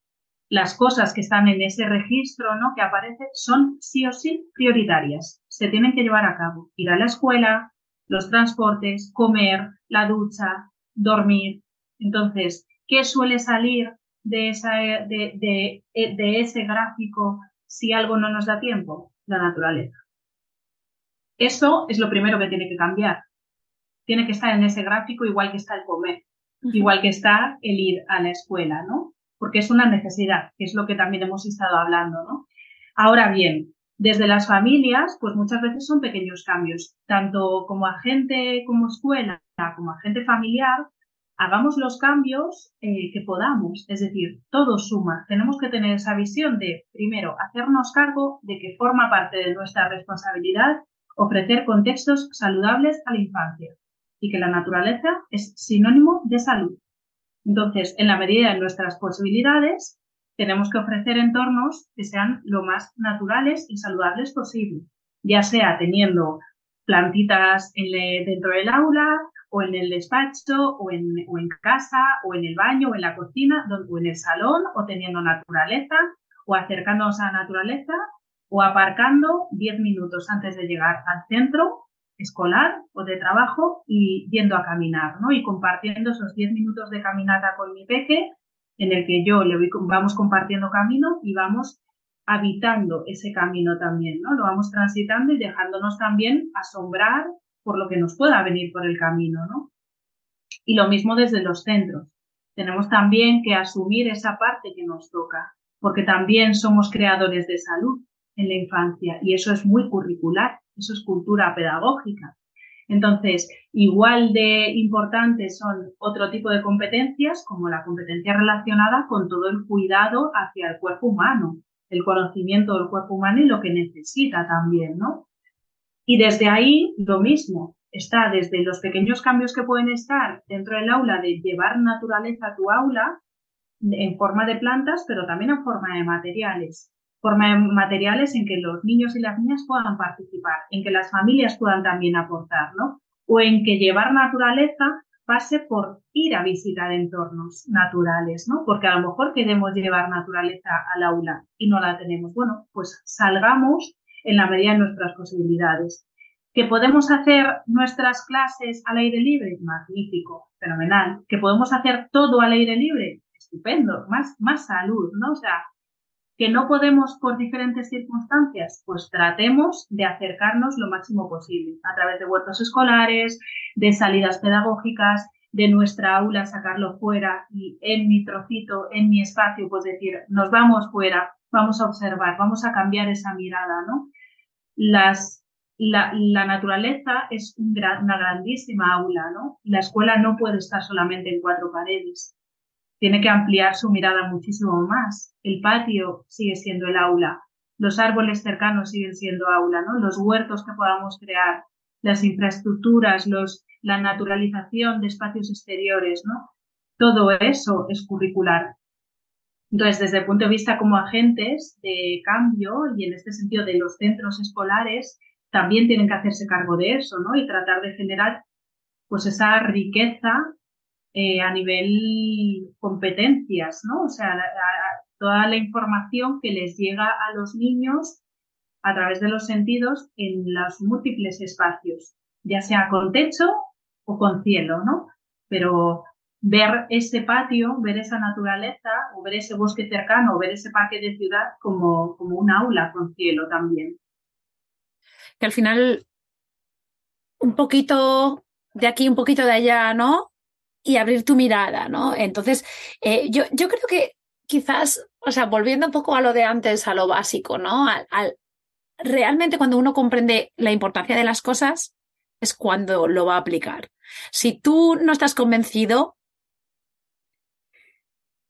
las cosas que están en ese registro, ¿no? Que aparece son sí o sí prioritarias. Se tienen que llevar a cabo. Ir a la escuela, los transportes, comer, la ducha, dormir. Entonces, ¿qué suele salir de, esa, de, de, de ese gráfico si algo no nos da tiempo? La naturaleza. Eso es lo primero que tiene que cambiar tiene que estar en ese gráfico igual que está el comer, igual que está el ir a la escuela, ¿no? Porque es una necesidad, que es lo que también hemos estado hablando, ¿no? Ahora bien, desde las familias, pues muchas veces son pequeños cambios, tanto como agente, como escuela, como agente familiar, hagamos los cambios eh, que podamos, es decir, todo suma. Tenemos que tener esa visión de, primero, hacernos cargo de que forma parte de nuestra responsabilidad ofrecer contextos saludables a la infancia y que la naturaleza es sinónimo de salud. Entonces, en la medida de nuestras posibilidades, tenemos que ofrecer entornos que sean lo más naturales y saludables posible, ya sea teniendo plantitas dentro del aula o en el despacho o en, o en casa o en el baño o en la cocina o en el salón o teniendo naturaleza o acercándonos a la naturaleza o aparcando 10 minutos antes de llegar al centro escolar o de trabajo y yendo a caminar, ¿no? Y compartiendo esos 10 minutos de caminata con mi peque, en el que yo le voy, vamos compartiendo camino y vamos habitando ese camino también, ¿no? Lo vamos transitando y dejándonos también asombrar por lo que nos pueda venir por el camino, ¿no? Y lo mismo desde los centros. Tenemos también que asumir esa parte que nos toca, porque también somos creadores de salud en la infancia y eso es muy curricular eso es cultura pedagógica. Entonces, igual de importantes son otro tipo de competencias, como la competencia relacionada con todo el cuidado hacia el cuerpo humano, el conocimiento del cuerpo humano y lo que necesita también, ¿no? Y desde ahí, lo mismo, está desde los pequeños cambios que pueden estar dentro del aula de llevar naturaleza a tu aula en forma de plantas, pero también en forma de materiales forma materiales en que los niños y las niñas puedan participar, en que las familias puedan también aportar, ¿no? O en que llevar naturaleza pase por ir a visitar entornos naturales, ¿no? Porque a lo mejor queremos llevar naturaleza al aula y no la tenemos. Bueno, pues salgamos en la medida de nuestras posibilidades. ¿Que podemos hacer nuestras clases al aire libre? Magnífico, fenomenal. ¿Que podemos hacer todo al aire libre? Estupendo, más, más salud, ¿no? O sea, que no podemos por diferentes circunstancias, pues tratemos de acercarnos lo máximo posible a través de huertos escolares, de salidas pedagógicas, de nuestra aula sacarlo fuera y en mi trocito, en mi espacio, pues decir, nos vamos fuera, vamos a observar, vamos a cambiar esa mirada, ¿no? Las, la, la naturaleza es una grandísima aula, ¿no? La escuela no puede estar solamente en cuatro paredes tiene que ampliar su mirada muchísimo más. El patio sigue siendo el aula, los árboles cercanos siguen siendo aula, ¿no? Los huertos que podamos crear, las infraestructuras, la naturalización de espacios exteriores, ¿no? Todo eso es curricular. Entonces, desde el punto de vista como agentes de cambio y en este sentido de los centros escolares, también tienen que hacerse cargo de eso, ¿no? Y tratar de generar pues esa riqueza eh, a nivel competencias, ¿no? O sea, toda la información que les llega a los niños a través de los sentidos en los múltiples espacios, ya sea con techo o con cielo, ¿no? Pero ver ese patio, ver esa naturaleza, o ver ese bosque cercano, o ver ese parque de ciudad como, como un aula con cielo también. Que al final, un poquito de aquí, un poquito de allá, ¿no? Y abrir tu mirada, ¿no? Entonces, eh, yo, yo creo que quizás, o sea, volviendo un poco a lo de antes, a lo básico, ¿no? al, realmente cuando uno comprende la importancia de las cosas, es cuando lo va a aplicar. Si tú no estás convencido,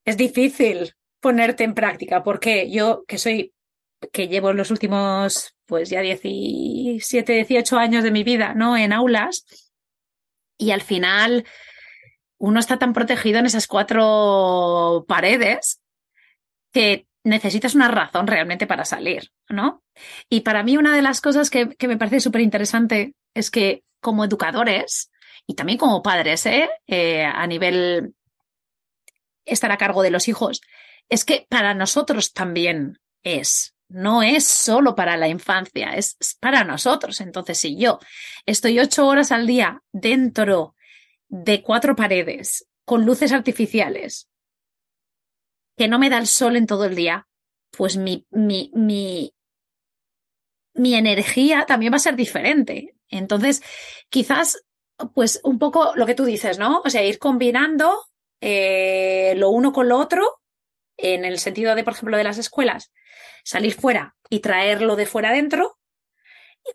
es difícil ponerte en práctica, porque yo que soy, que llevo los últimos, pues ya 17, 18 años de mi vida, ¿no? En aulas, y al final uno está tan protegido en esas cuatro paredes que necesitas una razón realmente para salir, ¿no? Y para mí una de las cosas que, me parece súper interesante es que como educadores y también como padres, ¿eh? ¿eh? a nivel estar a cargo de los hijos, es que para nosotros también es, no es solo para la infancia, es, para nosotros. Entonces, si yo estoy ocho horas al día dentro de cuatro paredes, con luces artificiales, que no me da el sol en todo el día, pues mi, mi, mi, mi energía también va a ser diferente. Entonces, quizás, pues un poco lo que tú dices, ¿no? O sea, ir combinando eh, lo uno con lo otro, en el sentido de, por ejemplo, de las escuelas, salir fuera y traerlo de fuera adentro,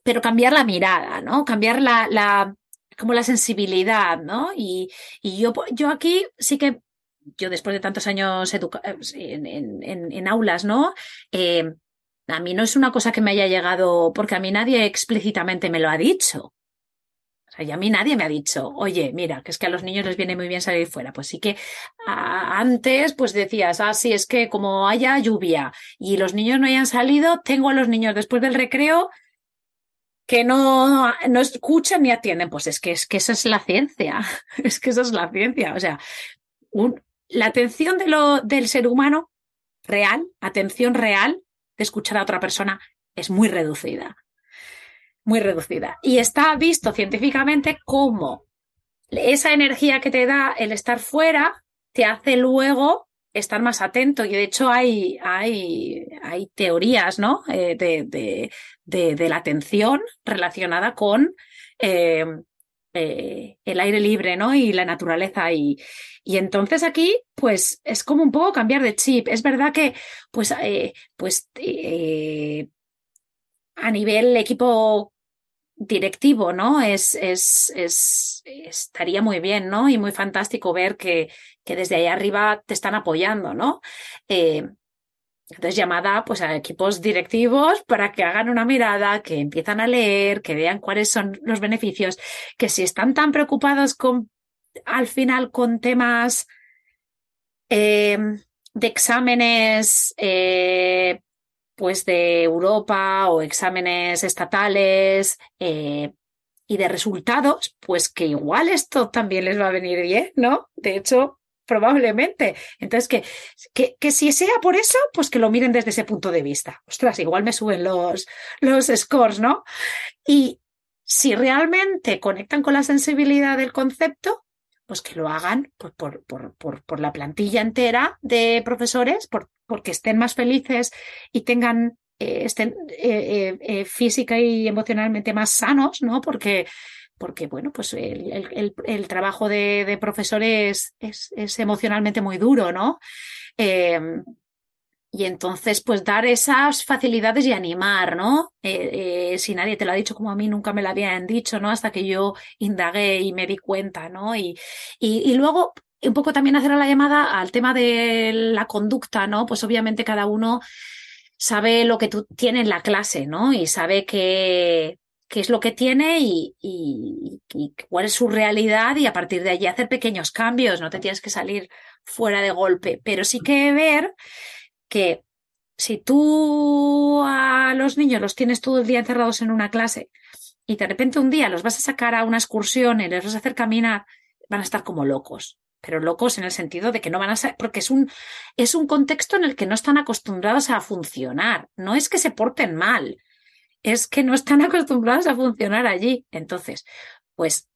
pero cambiar la mirada, ¿no? Cambiar la, la como la sensibilidad, ¿no? Y, y yo, yo aquí sí que yo después de tantos años eh, en, en, en, aulas, ¿no? Eh, a mí no es una cosa que me haya llegado porque a mí nadie explícitamente me lo ha dicho. O sea, y a mí nadie me ha dicho, oye, mira, que es que a los niños les viene muy bien salir fuera. Pues sí que antes, pues decías, ah, sí, es que como haya lluvia y los niños no hayan salido, tengo a los niños después del recreo que no, no escuchan ni atienden. Pues es que, es que esa es la ciencia. Es que esa es la ciencia. O sea, la atención de lo, del ser humano real, atención real de escuchar a otra persona es muy reducida. Muy reducida. Y está visto científicamente cómo esa energía que te da el estar fuera te hace luego estar más atento. Y de hecho hay, hay, hay teorías ¿no? Eh, de, de, de, la atención relacionada con eh, eh, el aire libre, ¿no? Y la naturaleza. Y, y entonces aquí, pues, es como un poco cambiar de chip. Es verdad que, pues, eh, pues, a nivel equipo directivo, ¿no? Es, es, es, estaría muy bien, ¿no? Y muy fantástico ver que, que desde ahí arriba te están apoyando, ¿no? Eh, entonces, llamada pues a equipos directivos para que hagan una mirada, que empiezan a leer, que vean cuáles son los beneficios, que si están tan preocupados con, al final, con temas eh, de exámenes, eh, pues de Europa o exámenes estatales eh, y de resultados, pues que igual esto también les va a venir bien, ¿no? De hecho, probablemente. Entonces, que, que, que, si sea por eso, pues que lo miren desde ese punto de vista. Ostras, igual me suben los, los scores, ¿no? Y si realmente conectan con la sensibilidad del concepto, pues que lo hagan pues, por, por, por, por, la plantilla entera de profesores, por, porque estén más felices y tengan, eh, estén eh, eh, física y emocionalmente más sanos, ¿no? Porque porque bueno, pues el, el, trabajo de, de profesores es, es, emocionalmente muy duro, ¿no? Y entonces, pues dar esas facilidades y animar, ¿no? Eh, eh, si nadie te lo ha dicho como a mí nunca me lo habían dicho, ¿no? Hasta que yo indagué y me di cuenta, ¿no? Y, y, luego un poco también hacer la llamada al tema de la conducta, ¿no? Pues obviamente cada uno sabe lo que tú tienes en la clase, ¿no? Y sabe qué, qué es lo que tiene y, y, y, cuál es su realidad y a partir de allí hacer pequeños cambios, no te tienes que salir fuera de golpe, pero sí que ver que si tú a los niños los tienes todo el día encerrados en una clase y de repente un día los vas a sacar a una excursión y les vas a hacer caminar, van a estar como locos. Pero locos en el sentido de que no van a ser, porque es un, es un contexto en el que no están acostumbrados a funcionar. No es que se porten mal, es que no están acostumbrados a funcionar allí. Entonces, pues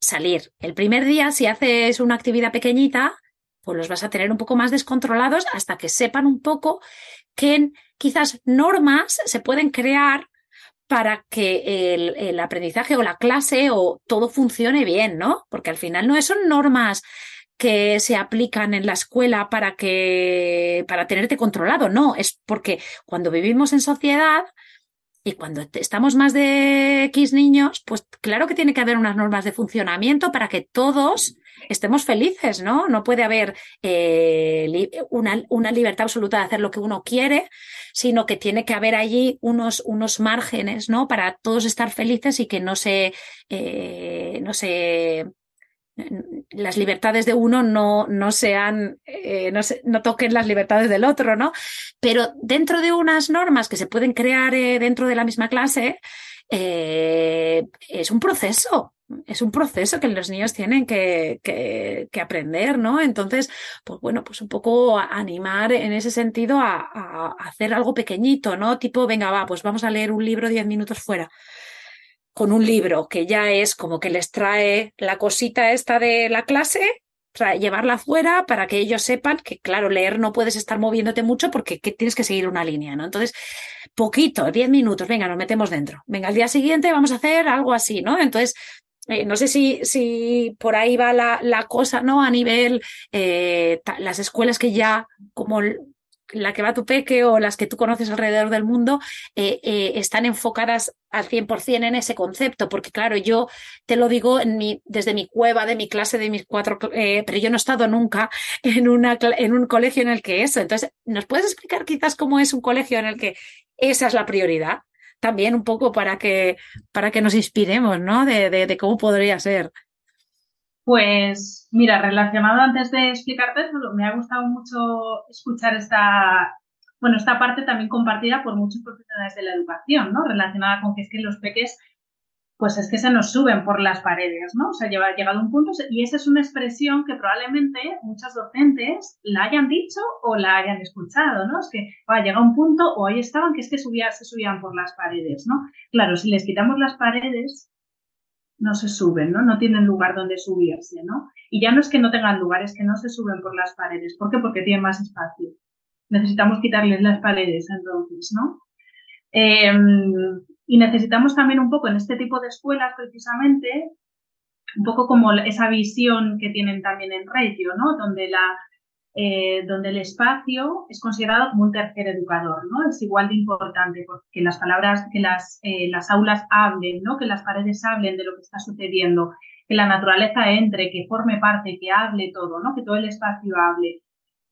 salir. El primer día, si haces una actividad pequeñita, pues los vas a tener un poco más descontrolados hasta que sepan un poco que quizás normas se pueden crear para que el, el, aprendizaje o la clase o todo funcione bien, ¿no? Porque al final no son normas que se aplican en la escuela para que para tenerte controlado, no, es porque cuando vivimos en sociedad y cuando estamos más de X niños, pues claro que tiene que haber unas normas de funcionamiento para que todos estemos felices, ¿no? No puede haber eh, una, libertad absoluta de hacer lo que uno quiere, sino que tiene que haber allí unos, unos márgenes, ¿no? Para todos estar felices y que no se, eh, no se las libertades de uno no, no sean, eh, no, se, no, toquen las libertades del otro, ¿no? Pero dentro de unas normas que se pueden crear eh, dentro de la misma clase, eh, es un proceso, es un proceso que los niños tienen que, que, aprender, ¿no? Entonces, pues bueno, pues un poco animar en ese sentido a, a hacer algo pequeñito, ¿no? Tipo, venga, va, pues vamos a leer un libro diez minutos fuera con un libro que ya es como que les trae la cosita esta de la clase, llevarla fuera para que ellos sepan que, claro, leer no puedes estar moviéndote mucho porque tienes que seguir una línea, ¿no? Entonces, poquito, diez minutos, venga, nos metemos dentro. Venga, al día siguiente vamos a hacer algo así, ¿no? Entonces, eh, no sé si, si por ahí va la, la cosa, ¿no? A nivel, eh, las escuelas que ya, como la que va tu peque o las que tú conoces alrededor del mundo eh, eh, están enfocadas al 100% en ese concepto, porque claro, yo te lo digo en mi, desde mi cueva, de mi clase, de mis cuatro, eh, pero yo no he estado nunca en, un colegio en el que eso. Entonces, ¿nos puedes explicar quizás cómo es un colegio en el que esa es la prioridad? También un poco para que, para que nos inspiremos, ¿no? De cómo podría ser. Pues mira, relacionado antes de explicarte eso, me ha gustado mucho escuchar esta, bueno, esta parte también compartida por muchos profesionales de la educación, ¿no? Relacionada con que es que los peques, pues es que se nos suben por las paredes, ¿no? O sea, ha llegado un punto y esa es una expresión que probablemente muchos docentes la hayan dicho o la hayan escuchado, ¿no? Es que va, llega un punto o ahí estaban que es que subía, se subían por las paredes, ¿no? Claro, si les quitamos las paredes, no se suben, ¿no? No tienen lugar donde subirse, ¿no? Y ya no es que no tengan lugar, es que no se suben por las paredes. ¿Por qué? Porque tienen más espacio. Necesitamos quitarles las paredes entonces, ¿no? Eh, y necesitamos también un poco en este tipo de escuelas precisamente, un poco como esa visión que tienen también en Reggio, ¿no? Donde la, eh, donde el espacio es considerado como un tercer educador, ¿no? Es igual de importante que las palabras, que las, eh, las aulas hablen, ¿no? Que las paredes hablen de lo que está sucediendo, que la naturaleza entre, que forme parte, que hable todo, ¿no? Que todo el espacio hable.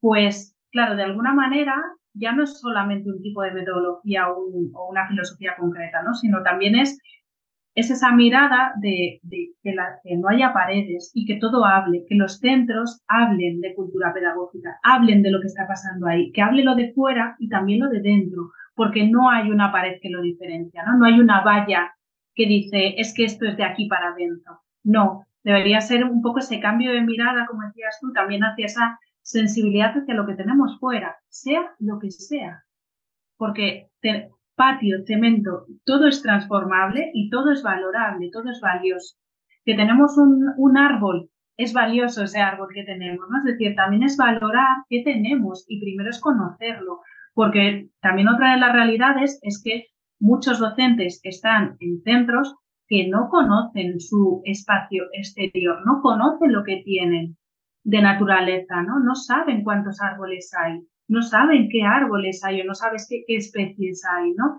Pues, claro, de alguna manera ya no es solamente un tipo de metodología o, o una filosofía concreta, ¿no? Sino también es es esa mirada de, que, no haya paredes y que todo hable, que los centros hablen de cultura pedagógica, hablen de lo que está pasando ahí, que hable lo de fuera y también lo de dentro, porque no hay una pared que lo diferencia, ¿no? No hay una valla que dice, es que esto es de aquí para adentro. No, debería ser un poco ese cambio de mirada, como decías tú, también hacia esa sensibilidad hacia lo que tenemos fuera, sea lo que sea. Porque patio, cemento, todo es transformable y todo es valorable, todo es valioso. Que tenemos un, árbol, es valioso ese árbol que tenemos, ¿no? Es decir, también es valorar qué tenemos y primero es conocerlo, porque también otra de las realidades es que muchos docentes están en centros que no conocen su espacio exterior, no conocen lo que tienen de naturaleza, ¿no? No saben cuántos árboles hay no saben qué árboles hay o no sabes qué, especies hay, ¿no?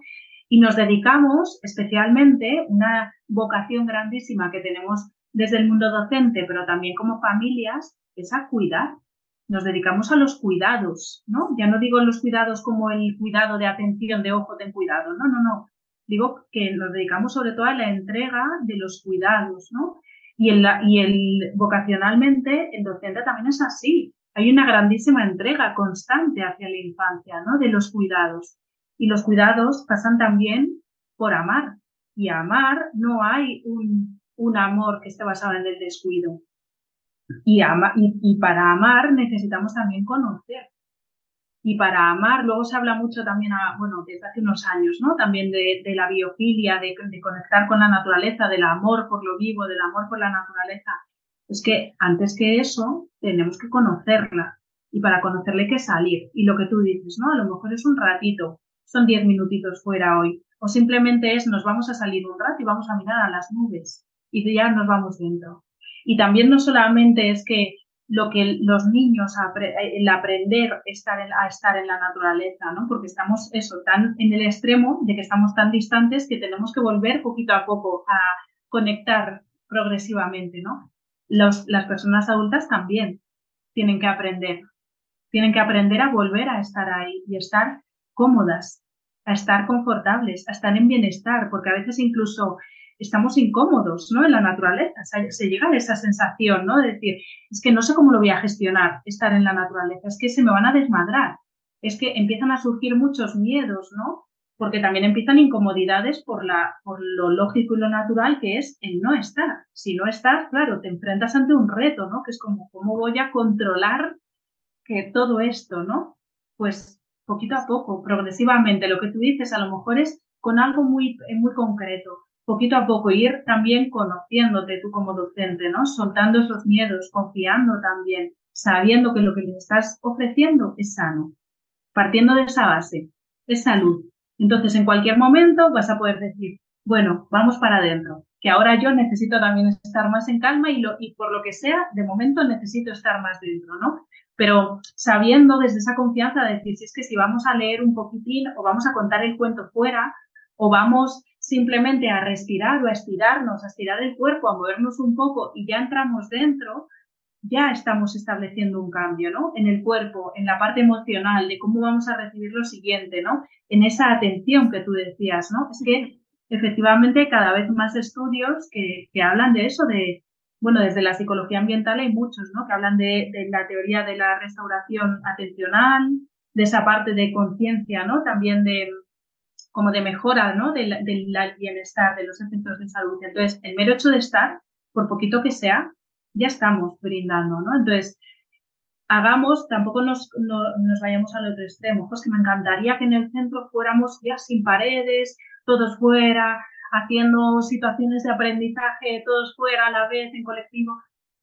Y nos dedicamos especialmente, una vocación grandísima que tenemos desde el mundo docente, pero también como familias, es a cuidar. nos dedicamos a los cuidados, ¿no? Ya no digo los cuidados como el cuidado de atención, de ojo, ten cuidado, no, no, no. Digo que nos dedicamos sobre todo a la entrega de los cuidados, ¿no? Y, el, vocacionalmente, el docente también es así. Hay una grandísima entrega constante hacia la infancia, ¿no? De los cuidados. Y los cuidados pasan también por amar. Y amar no hay un, amor que esté basado en el descuido. Y, para amar necesitamos también conocer. Y para amar, luego se habla mucho también, bueno, desde hace unos años, ¿no? También de, la biofilia, de, de, conectar con la naturaleza, del amor por lo vivo, del amor por la naturaleza. Es que antes que eso, tenemos que conocerla. Y para conocerle hay que salir. Y lo que tú dices, ¿no? A lo mejor es un ratito, son diez minutitos fuera hoy. O simplemente es, nos vamos a salir un rato y vamos a mirar a las nubes. Y ya nos vamos dentro. Y también no solamente es que lo que los niños, el aprender estar a estar en la naturaleza, ¿no? Porque estamos eso, tan en el extremo de que estamos tan distantes que tenemos que volver poquito a poco a conectar progresivamente, ¿no? Los, las personas adultas también tienen que aprender, tienen que aprender a volver a estar ahí y estar cómodas, a estar confortables, a estar en bienestar, porque a veces incluso estamos incómodos, ¿no? En la naturaleza. Se, llega a esa sensación, ¿no? De decir, es que no sé cómo lo voy a gestionar, estar en la naturaleza, es que se me van a desmadrar, es que empiezan a surgir muchos miedos, ¿no? Porque también empiezan incomodidades por, la, por lo lógico y lo natural que es el no estar. Si no estás, claro, te enfrentas ante un reto, ¿no? Que es como, ¿cómo voy a controlar que todo esto, ¿no? Pues poquito a poco, progresivamente, lo que tú dices a lo mejor es con algo muy, muy concreto poquito a poco ir también conociéndote tú como docente, ¿no? Soltando esos miedos, confiando también, sabiendo que lo que le estás ofreciendo es sano. Partiendo de esa base, es salud. Entonces, en cualquier momento vas a poder decir, bueno, vamos para adentro, que ahora yo necesito también estar más en calma y, lo, y por lo que sea, de momento necesito estar más dentro, ¿no? Pero sabiendo desde esa confianza de decir, si es que si vamos a leer un poquitín o vamos a contar el cuento fuera o vamos simplemente a respirar o a estirarnos, a estirar el cuerpo, a movernos un poco y ya entramos dentro, ya estamos estableciendo un cambio, ¿no? En el cuerpo, en la parte emocional, de cómo vamos a recibir lo siguiente, ¿no? En esa atención que tú decías, ¿no? Es que efectivamente cada vez más estudios que, que hablan de eso, de, bueno, desde la psicología ambiental hay muchos, ¿no? Que hablan de, de la teoría de la restauración atencional, de esa parte de conciencia, ¿no? También de, como de mejora ¿no? del, bienestar, de los efectos de salud. Entonces, el mero hecho de estar, por poquito que sea, ya estamos brindando, ¿no? Entonces, hagamos, tampoco nos, nos vayamos al otro extremo, pues que me encantaría que en el centro fuéramos ya sin paredes, todos fuera, haciendo situaciones de aprendizaje, todos fuera a la vez, en colectivo.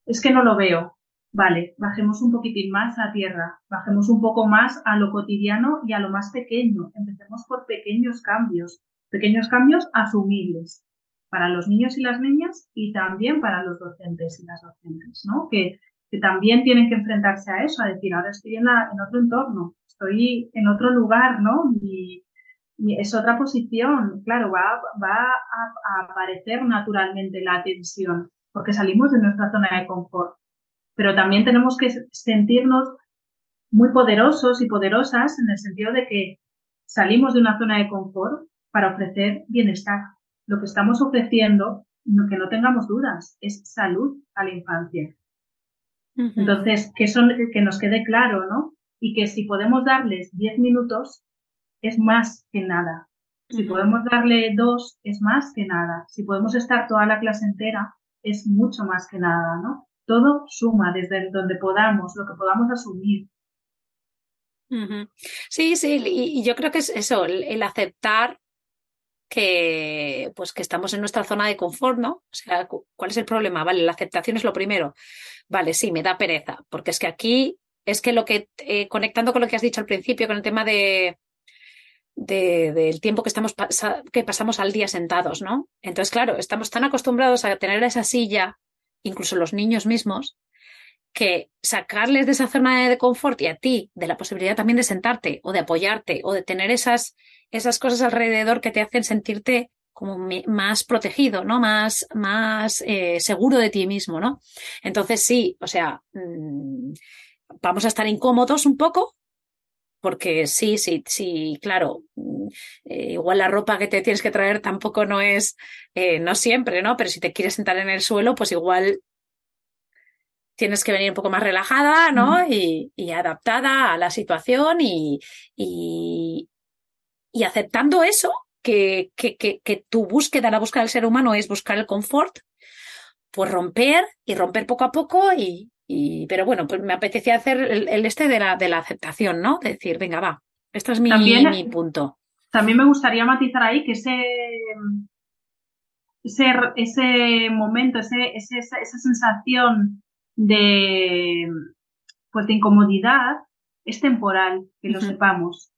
Es que no lo veo vale, bajemos un poquitín más a tierra, bajemos un poco más a lo cotidiano y a lo más pequeño. Empecemos por pequeños cambios, pequeños cambios asumibles para los niños y las niñas y también para los docentes y las docentes, ¿no? Que, que también tienen que enfrentarse a eso, a decir, ahora estoy en, en otro entorno, estoy en otro lugar, ¿no? Y, es otra posición, claro, va, va a, a aparecer naturalmente la tensión, porque salimos de nuestra zona de confort pero también tenemos que sentirnos muy poderosos y poderosas en el sentido de que salimos de una zona de confort para ofrecer bienestar. Lo que estamos ofreciendo, que no tengamos dudas, es salud a la infancia. Entonces, que, son, que nos quede claro, ¿no? Y que si podemos darles 10 minutos, es más que nada. Si podemos darle dos, es más que nada. Si podemos estar toda la clase entera, es mucho más que nada, ¿no? todo suma desde donde podamos, lo que podamos asumir. Sí, sí, y, yo creo que es eso, el, aceptar que pues que estamos en nuestra zona de confort, ¿no? O sea, ¿cuál es el problema? Vale, la aceptación es lo primero. Vale, sí, me da pereza, porque es que aquí es que lo que, eh, conectando con lo que has dicho al principio, con el tema de, del tiempo que estamos que pasamos al día sentados, ¿no? Entonces, claro, estamos tan acostumbrados a tener esa silla incluso los niños mismos, que sacarles de esa zona de confort y a ti de la posibilidad también de sentarte o de apoyarte o de tener esas, esas cosas alrededor que te hacen sentirte como más protegido, ¿no? Más, más eh, seguro de ti mismo, ¿no? Entonces sí, o sea, mm, vamos a estar incómodos un poco, porque sí, sí, sí, claro, mm, eh, igual la ropa que te tienes que traer tampoco no es, eh, no siempre, ¿no? Pero si te quieres sentar en el suelo, pues igual tienes que venir un poco más relajada, ¿no? Y, adaptada a la situación y, y, aceptando eso, que, que, que, tu búsqueda, la búsqueda del ser humano es buscar el confort, pues romper y romper poco a poco y, y pero bueno, pues me apetecía hacer el, este de la, de la aceptación, ¿no? De decir, venga, va, esto es mi, mi punto. También me gustaría matizar ahí que ese, ese, ese momento, ese, ese, esa sensación de, pues de incomodidad es temporal, que lo sepamos.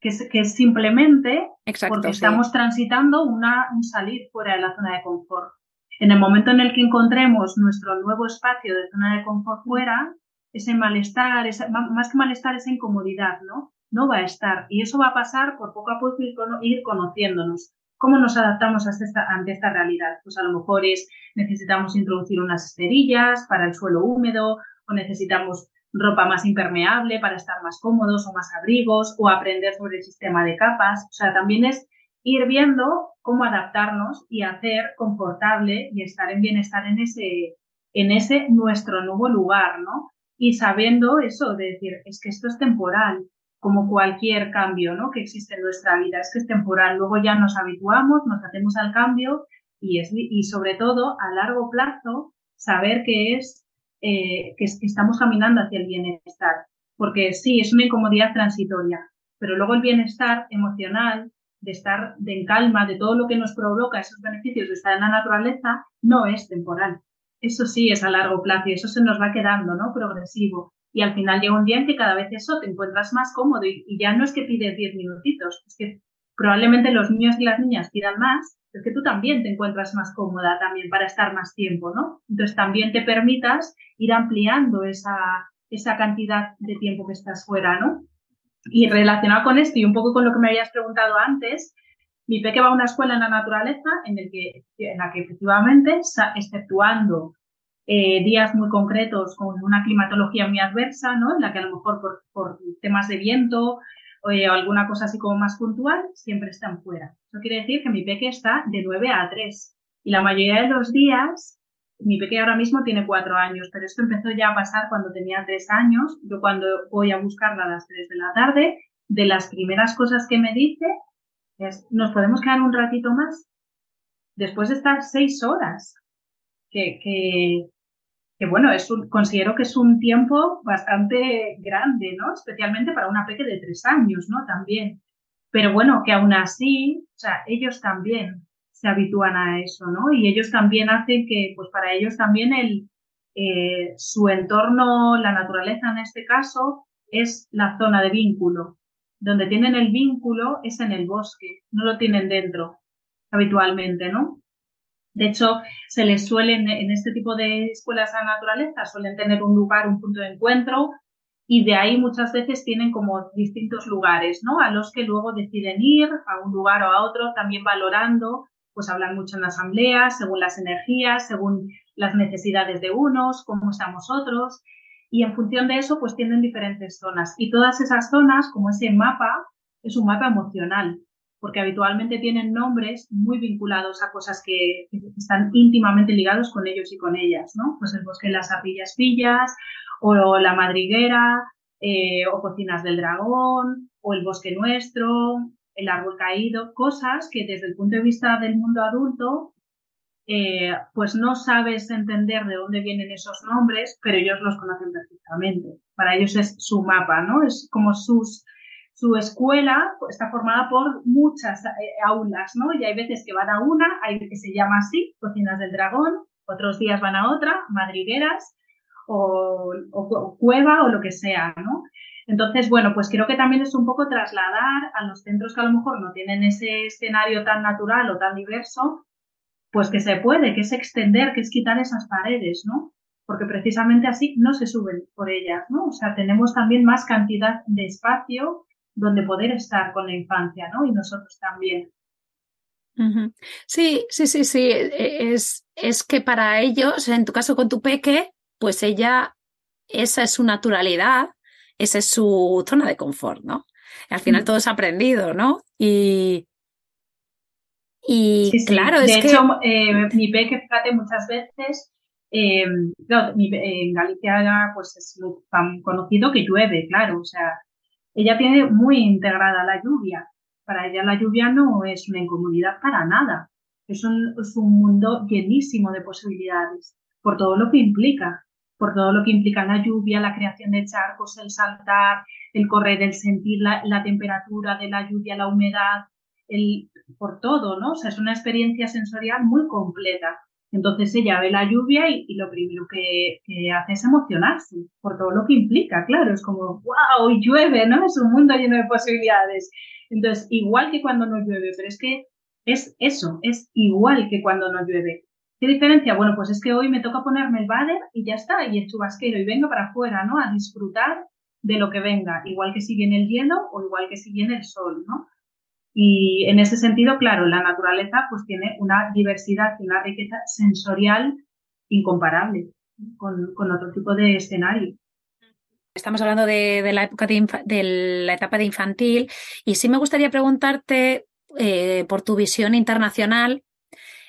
Que es, que es simplemente porque estamos transitando una, un salir fuera de la zona de confort. En el momento en el que encontremos nuestro nuevo espacio de zona de confort fuera, ese malestar, más que malestar, esa incomodidad, ¿no? No va a estar. Y eso va a pasar por poco a poco ir conociéndonos. ¿Cómo nos adaptamos ante esta realidad? Pues a lo mejor es necesitamos introducir unas esterillas para el suelo húmedo o necesitamos ropa más impermeable para estar más cómodos o más abrigos o aprender sobre el sistema de capas. O sea, también es ir viendo cómo adaptarnos y hacer confortable y estar en bienestar en ese, en ese nuestro nuevo lugar, ¿no? Y sabiendo eso, de decir, es que esto es temporal, como cualquier cambio ¿no? que existe en nuestra vida, es que es temporal, luego ya nos habituamos, nos hacemos al cambio y, es, y sobre todo a largo plazo saber que es eh, que, estamos caminando hacia el bienestar, porque sí, es una incomodidad transitoria, pero luego el bienestar emocional, de estar en calma, de todo lo que nos provoca esos beneficios de estar en la naturaleza, no es temporal. Eso sí es a largo plazo y eso se nos va quedando, ¿no? Progresivo y al final llega un día en que cada vez eso te encuentras más cómodo y, ya no es que pides 10 minutitos, es que probablemente los niños y las niñas pidan más, es que tú también te encuentras más cómoda también para estar más tiempo, ¿no? Entonces también te permitas ir ampliando esa, esa cantidad de tiempo que estás fuera, ¿no? Y relacionado con esto y un poco con lo que me habías preguntado antes, mi peque va a una escuela en la naturaleza en, el que, en la que efectivamente, exceptuando eh, días muy concretos con una climatología muy adversa, ¿no? En la que a lo mejor por, temas de viento o alguna cosa así como más puntual, siempre están fuera. Eso quiere decir que mi peque está de 9 a 3. Y la mayoría de los días, mi peque ahora mismo tiene 4 años, pero esto empezó ya a pasar cuando tenía 3 años. Yo cuando voy a buscarla a las 3 de la tarde, de las primeras cosas que me dice es, ¿nos podemos quedar un ratito más? Después de estar 6 horas. Que, que, que bueno, es un, considero que es un tiempo bastante grande, ¿no? Especialmente para una peque de tres años, ¿no? También. Pero bueno, que aún así, o sea, ellos también se habitúan a eso, ¿no? Y ellos también hacen que, pues para ellos también el, eh, su entorno, la naturaleza en este caso, es la zona de vínculo. Donde tienen el vínculo es en el bosque, no lo tienen dentro habitualmente, ¿no? De hecho, se les suelen, en este tipo de escuelas a naturaleza, suelen tener un lugar, un punto de encuentro, y de ahí muchas veces tienen como distintos lugares, ¿no? A los que luego deciden ir a un lugar o a otro, también valorando, pues hablan mucho en asambleas, según las energías, según las necesidades de unos, cómo estamos otros, y en función de eso, pues tienen diferentes zonas. Y todas esas zonas, como ese mapa, es un mapa emocional porque habitualmente tienen nombres muy vinculados a cosas que, están íntimamente ligados con ellos y con ellas, ¿no? Pues el bosque de las ardillas pillas, o la madriguera, eh, o cocinas del dragón, o el bosque nuestro, el árbol caído, cosas que desde el punto de vista del mundo adulto, eh, pues no sabes entender de dónde vienen esos nombres, pero ellos los conocen perfectamente. Para ellos es su mapa, ¿no? Es como sus su escuela está formada por muchas eh, aulas, ¿no? Y hay veces que van a una, hay que se llama así, Cocinas del Dragón, otros días van a otra, madrigueras o, cueva o lo que sea, ¿no? Entonces, bueno, pues creo que también es un poco trasladar a los centros que a lo mejor no tienen ese escenario tan natural o tan diverso, pues que se puede, que es extender, que es quitar esas paredes, ¿no? Porque precisamente así no se suben por ellas, ¿no? O sea, tenemos también más cantidad de espacio donde poder estar con la infancia, ¿no? Y nosotros también. Sí, sí, sí, sí. E, es, es que para ellos, en tu caso con tu peque, pues ella esa es su naturalidad, esa es su zona de confort, ¿no? Al final mm. todo es aprendido, ¿no? Y, y claro, de hecho, eh, mi peque, fíjate, muchas veces, eh, en Galicia pues es tan conocido que llueve, claro, o sea, ella tiene muy integrada la lluvia. Para ella la lluvia no es una incomodidad para nada. Es un, es un mundo llenísimo de posibilidades por todo lo que implica, por todo lo que implica la lluvia, la creación de charcos, el saltar, el correr, el sentir la, la temperatura de la lluvia, la humedad, el, por todo, ¿no? O sea, es una experiencia sensorial muy completa. Entonces ella ve la lluvia y, lo primero que, hace es emocionarse por todo lo que implica, claro, es como, wow, llueve, ¿no? Es un mundo lleno de posibilidades. Entonces, igual que cuando no llueve, pero es que es eso, es igual que cuando no llueve. ¿Qué diferencia? Bueno, pues es que hoy me toca ponerme el bader y ya está, y el chubasquero, y vengo para afuera, ¿no? A disfrutar de lo que venga, igual que si viene el hielo o igual que si viene el sol, ¿no? Y en ese sentido, claro, la naturaleza pues tiene una diversidad y una riqueza sensorial incomparable con, otro tipo de escenario. Estamos hablando de, la época de, la etapa de infantil y sí me gustaría preguntarte eh, por tu visión internacional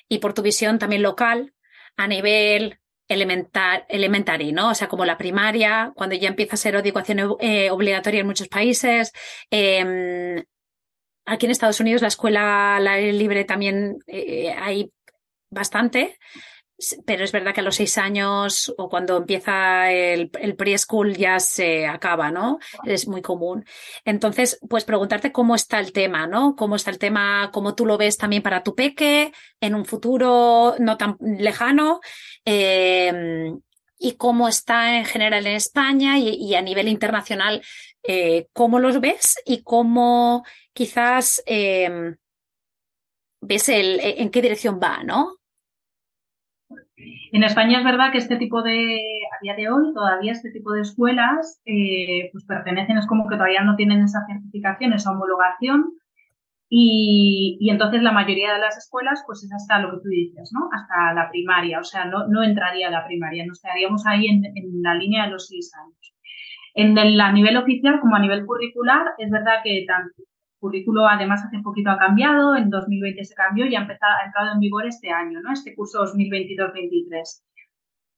y por tu visión también local a nivel elemental, elementary, ¿no? O sea, como la primaria, cuando ya empieza a ser educación eh, obligatoria en muchos países, em, Aquí en Estados Unidos la escuela al aire libre también eh, hay bastante, pero es verdad que a los seis años o cuando empieza el, el preschool ya se acaba, ¿no? Es muy común. Entonces, pues preguntarte cómo está el tema, ¿no? Cómo está el tema, cómo tú lo ves también para tu peque en un futuro no tan lejano. Eh, y cómo está en general en España y, a nivel internacional, eh, cómo los ves y cómo quizás em, ves el, e, en qué dirección va, ¿no? En España es verdad que este tipo de, a día de hoy, todavía este tipo de escuelas, eh, pues pertenecen, es como que todavía no tienen esa certificación, esa homologación, y, entonces la mayoría de las escuelas, pues es hasta lo que tú dices, ¿no? Hasta la primaria, o sea, no, no entraría a la primaria, nos quedaríamos ahí en, en la línea de los seis años. En el, a nivel oficial como a nivel curricular, es verdad que tanto currículo además hace poquito ha cambiado, en 2020 se cambió y ha, empezado, ha entrado en vigor este año, ¿no? Este curso 2022-23.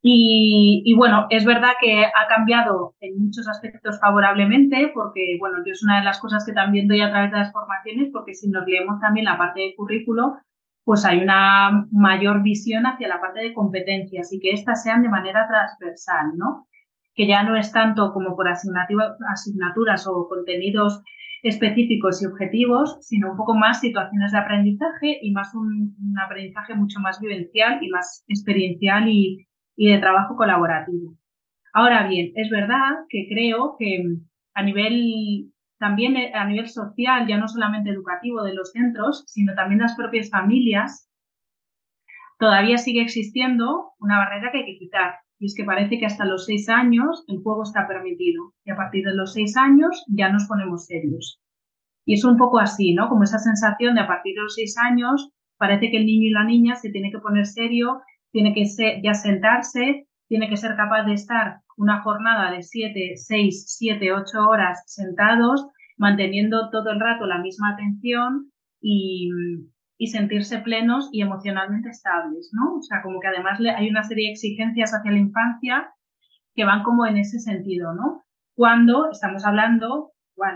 Y, y, bueno, es verdad que ha cambiado en muchos aspectos favorablemente, porque bueno, yo es una de las cosas que también doy a través de las formaciones, porque si nos leemos también la parte de currículo, pues hay una mayor visión hacia la parte de competencias y que éstas sean de manera transversal, ¿no? Que ya no es tanto como por asignaturas o contenidos específicos y objetivos, sino un poco más situaciones de aprendizaje y más un, aprendizaje mucho más vivencial y más experiencial y, de trabajo colaborativo. Ahora bien, es verdad que creo que a nivel también a nivel social, ya no solamente educativo de los centros, sino también las propias familias, todavía sigue existiendo una barrera que hay que quitar. Y es que parece que hasta los seis años el juego está permitido y a partir de los seis años ya nos ponemos serios. Y es un poco así, ¿no? Como esa sensación de a partir de los seis años parece que el niño y la niña se tiene que poner serio, tiene que ser, ya sentarse, tiene que ser capaz de estar una jornada de siete, seis, siete, ocho horas sentados, manteniendo todo el rato la misma atención y, y sentirse plenos y emocionalmente estables, ¿no? O sea, como que además hay una serie de exigencias hacia la infancia que van como en ese sentido, ¿no? Cuando estamos hablando,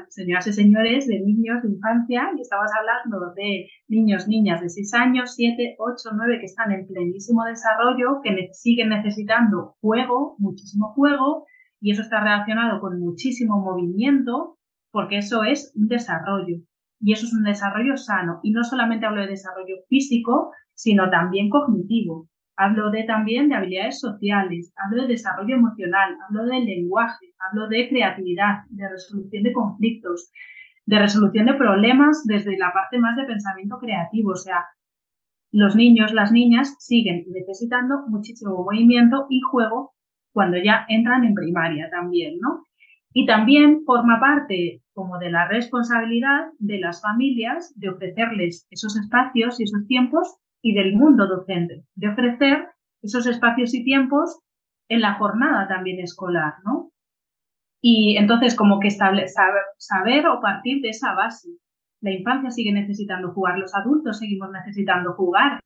señoras y señores, de niños de infancia, y estamos hablando de niños, niñas de 6 años, 7, 8, 9, que están en plenísimo desarrollo, que siguen necesitando juego, muchísimo juego, y eso está relacionado con muchísimo movimiento, porque eso es un desarrollo. Y eso es un desarrollo sano. Y no solamente hablo de desarrollo físico, sino también cognitivo. Hablo de también de habilidades sociales, hablo de desarrollo emocional, hablo del lenguaje, hablo de creatividad, de resolución de conflictos, de resolución de problemas desde la parte más de pensamiento creativo. O sea, los niños, las niñas siguen necesitando muchísimo movimiento y juego cuando ya entran en primaria también, ¿no? Y también forma parte como de la responsabilidad de las familias de ofrecerles esos espacios y esos tiempos y del mundo docente, de ofrecer esos espacios y tiempos en la jornada también escolar, ¿no? Y entonces como que saber, saber o partir de esa base. La infancia sigue necesitando jugar, los adultos seguimos necesitando jugar.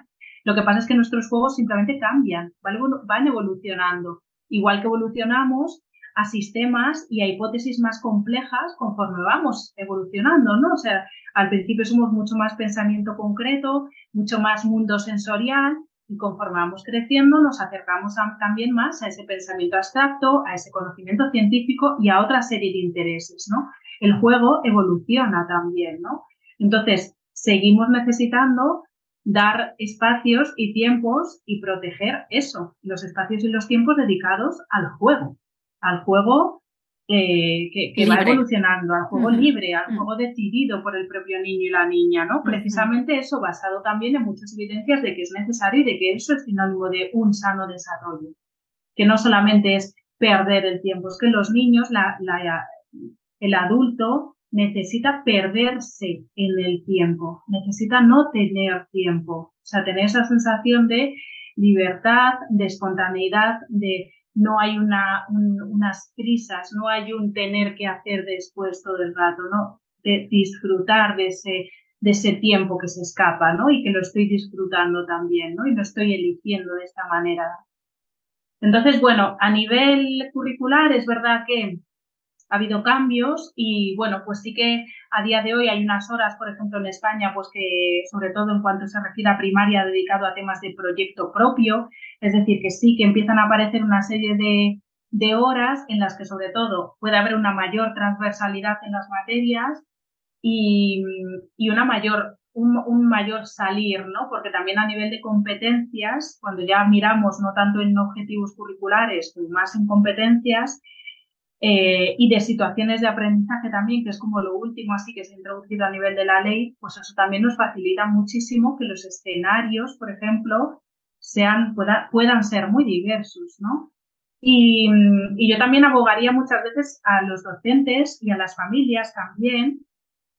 Lo que pasa es que nuestros juegos simplemente cambian, van evolucionando. Igual que evolucionamos a sistemas y a hipótesis más complejas conforme vamos evolucionando, ¿no? O sea, al principio somos mucho más pensamiento concreto, mucho más mundo sensorial y conforme vamos creciendo nos acercamos también más a ese pensamiento abstracto, a ese conocimiento científico y a otra serie de intereses, ¿no? El juego evoluciona también, ¿no? Entonces, seguimos necesitando dar espacios y tiempos y proteger eso, los espacios y los tiempos dedicados al juego, al juego eh, que, va evolucionando, al juego libre, al juego decidido por el propio niño y la niña, ¿no? Precisamente eso basado también en muchas evidencias de que es necesario y de que eso es sinónimo de un sano desarrollo, que no solamente es perder el tiempo, es que los niños, la, el adulto necesita perderse en el tiempo, necesita no tener tiempo, o sea, tener esa sensación de libertad, de espontaneidad, de no hay una, unas prisas, no hay un tener que hacer después todo el rato, ¿no? Disfrutar de ese, de ese tiempo que se escapa, ¿no? Y que lo estoy disfrutando también, ¿no? Y lo estoy eligiendo de esta manera. Entonces, bueno, a nivel curricular es verdad que ha habido cambios y bueno, pues sí que a día de hoy hay unas horas, por ejemplo, en España, pues que sobre todo en cuanto se refiere a primaria, dedicado a temas de proyecto propio, es decir, que sí que empiezan a aparecer una serie de, de horas en las que sobre todo puede haber una mayor transversalidad en las materias y, y una mayor un, un, mayor salir, ¿no? Porque también a nivel de competencias, cuando ya miramos no tanto en objetivos curriculares, sino más en competencias, eh, y de situaciones de aprendizaje también, que es como lo último así que se ha introducido a nivel de la ley, pues eso también nos facilita muchísimo que los escenarios, por ejemplo, sean, puedan ser muy diversos, ¿no? Y, y, yo también abogaría muchas veces a los docentes y a las familias también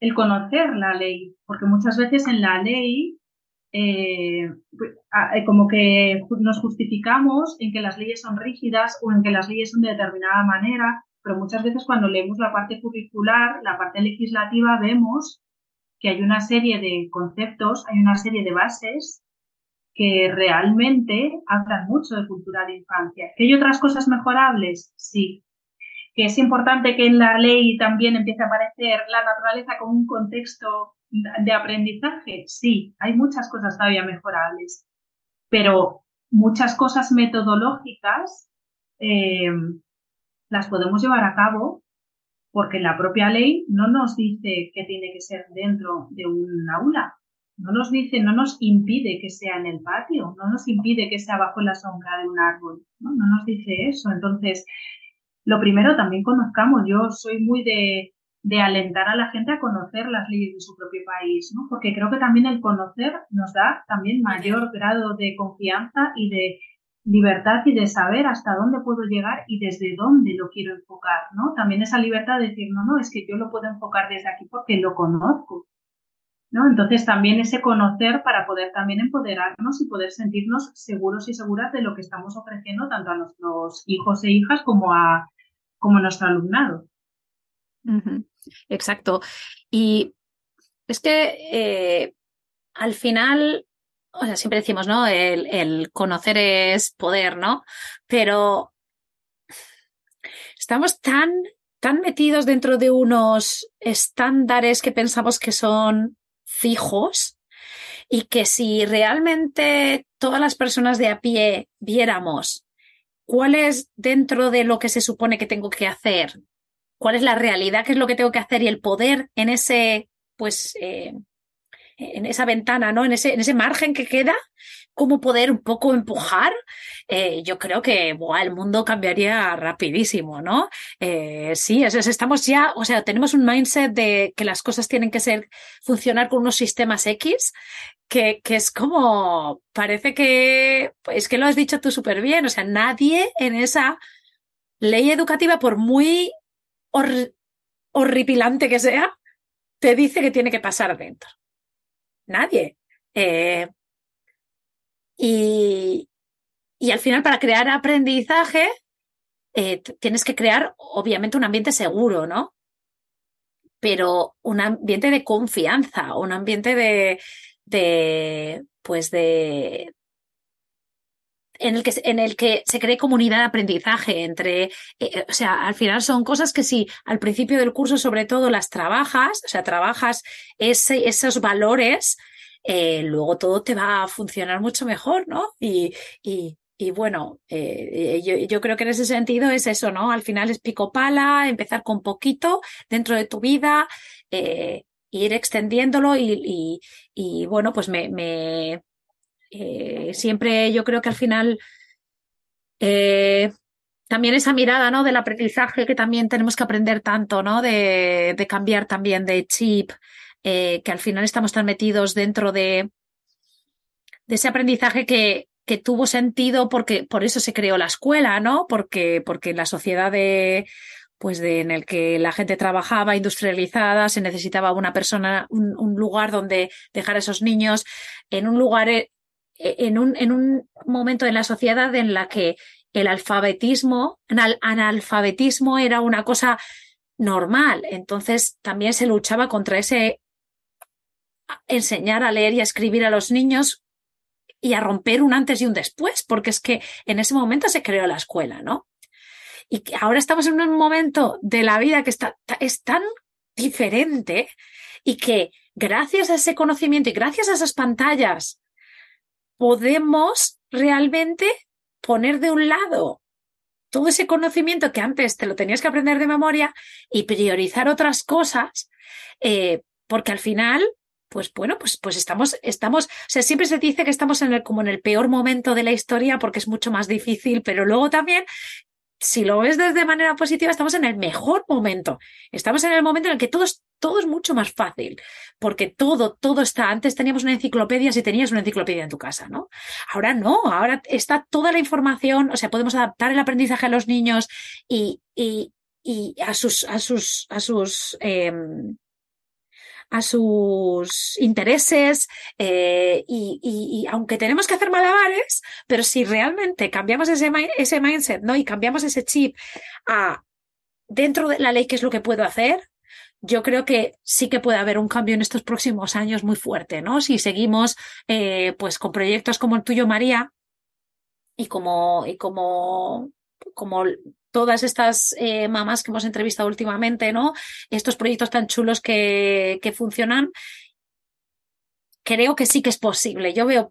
el conocer la ley, porque muchas veces en la ley eh, pues, eh, como que nos justificamos en que las leyes son rígidas o en que las leyes son de determinada manera pero muchas veces cuando leemos la parte curricular, la parte legislativa, vemos que hay una serie de conceptos, hay una serie de bases que realmente hablan mucho de cultura de infancia. ¿Que hay otras cosas mejorables? Sí. ¿Que es importante que en la ley también empiece a aparecer la naturaleza como un contexto de aprendizaje? Sí, hay muchas cosas todavía mejorables, pero muchas cosas metodológicas eh, las podemos llevar a cabo porque la propia ley no nos dice que tiene que ser dentro de un aula, no nos dice, no nos impide que sea en el patio, no nos impide que sea bajo la sombra de un árbol, no, no nos dice eso. Entonces, lo primero también conozcamos, yo soy muy de, de alentar a la gente a conocer las leyes de su propio país, ¿no? Porque creo que también el conocer nos da también mayor grado de confianza y de libertad y de saber hasta dónde puedo llegar y desde dónde lo quiero enfocar, ¿no? También esa libertad de decir, no, no, es que yo lo puedo enfocar desde aquí porque lo conozco, ¿no? Entonces también ese conocer para poder también empoderarnos y poder sentirnos seguros y seguras de lo que estamos ofreciendo tanto a nuestros hijos e hijas como a, como nuestro alumnado. Exacto. Y es que eh, al final o sea, siempre decimos, ¿no? El, el conocer es poder, ¿no? Pero estamos tan, tan metidos dentro de unos estándares que pensamos que son fijos y que si realmente todas las personas de a pie viéramos cuál es dentro de lo que se supone que tengo que hacer, cuál es la realidad, qué es lo que tengo que hacer y el poder en ese, pues, eh, en esa ventana, ¿no? En ese, en ese margen que queda, cómo poder un poco empujar, eh, yo creo que el mundo cambiaría rapidísimo, ¿no? Eh, sí, es, estamos ya, o sea, tenemos un mindset de que las cosas tienen que ser, funcionar con unos sistemas X, que, que es como, parece que, es que lo has dicho tú súper bien, o sea, nadie en esa ley educativa, por muy horripilante que sea, te dice que tiene que pasar dentro nadie. Eh, y, y al final, para crear aprendizaje, eh, tienes que crear, obviamente, un ambiente seguro, ¿no? Pero un ambiente de confianza, un ambiente de, de pues de, en el que, en el que se cree comunidad de aprendizaje entre, eh, eh, o sea, al final son cosas que si al principio del curso sobre todo las trabajas, o sea, trabajas ese, esos valores, eh, luego todo te va a funcionar mucho mejor, ¿no? Y, y, y bueno, yo, yo, creo que en ese sentido es eso, ¿no? Al final es pico pala, empezar con poquito dentro de tu vida, ir extendiéndolo y, y, y bueno, pues me, me eh, siempre yo creo que al final eh, también esa mirada ¿no? del aprendizaje que también tenemos que aprender tanto, ¿no? De, cambiar también de chip, eh, que al final estamos tan metidos dentro de, ese aprendizaje que, que tuvo sentido porque por eso se creó la escuela, ¿no? Porque, porque la sociedad de pues de, en el que la gente trabajaba industrializada, se necesitaba una persona, un, un lugar donde dejar a esos niños en un lugar en un, en un momento de la sociedad en la que el alfabetismo, el analfabetismo era una cosa normal. Entonces también se luchaba contra ese enseñar a leer y a escribir a los niños y a romper un antes y un después, porque es que en ese momento se creó la escuela, ¿no? Y que ahora estamos en un momento de la vida que está, es tan diferente y que gracias a ese conocimiento y gracias a esas pantallas podemos realmente poner de un lado todo ese conocimiento que antes te lo tenías que aprender de memoria y priorizar otras cosas, eh, porque al final, pues bueno, pues, pues estamos, estamos, o sea, siempre se dice que estamos en el, como en el peor momento de la historia porque es mucho más difícil, pero luego también si lo ves desde manera positiva, estamos en el mejor momento. Estamos en el momento en el que todo es, todo es mucho más fácil, porque todo, todo está. Antes teníamos una enciclopedia si tenías una enciclopedia en tu casa, ¿no? Ahora no, ahora está toda la información, o sea, podemos adaptar el aprendizaje a los niños y, y, y a sus, a sus, a sus, eh, a sus intereses eh, y, y, y, aunque tenemos que hacer malabares, pero si realmente cambiamos ese, ese mindset, ¿no? Y cambiamos ese chip a dentro de la ley qué es lo que puedo hacer, yo creo que sí que puede haber un cambio en estos próximos años muy fuerte, ¿no? Si seguimos eh, pues con proyectos como el tuyo, María, y como, y como, como todas estas eh, mamás que hemos entrevistado últimamente, ¿no? Estos proyectos tan chulos que, funcionan, creo que sí que es posible. Yo veo,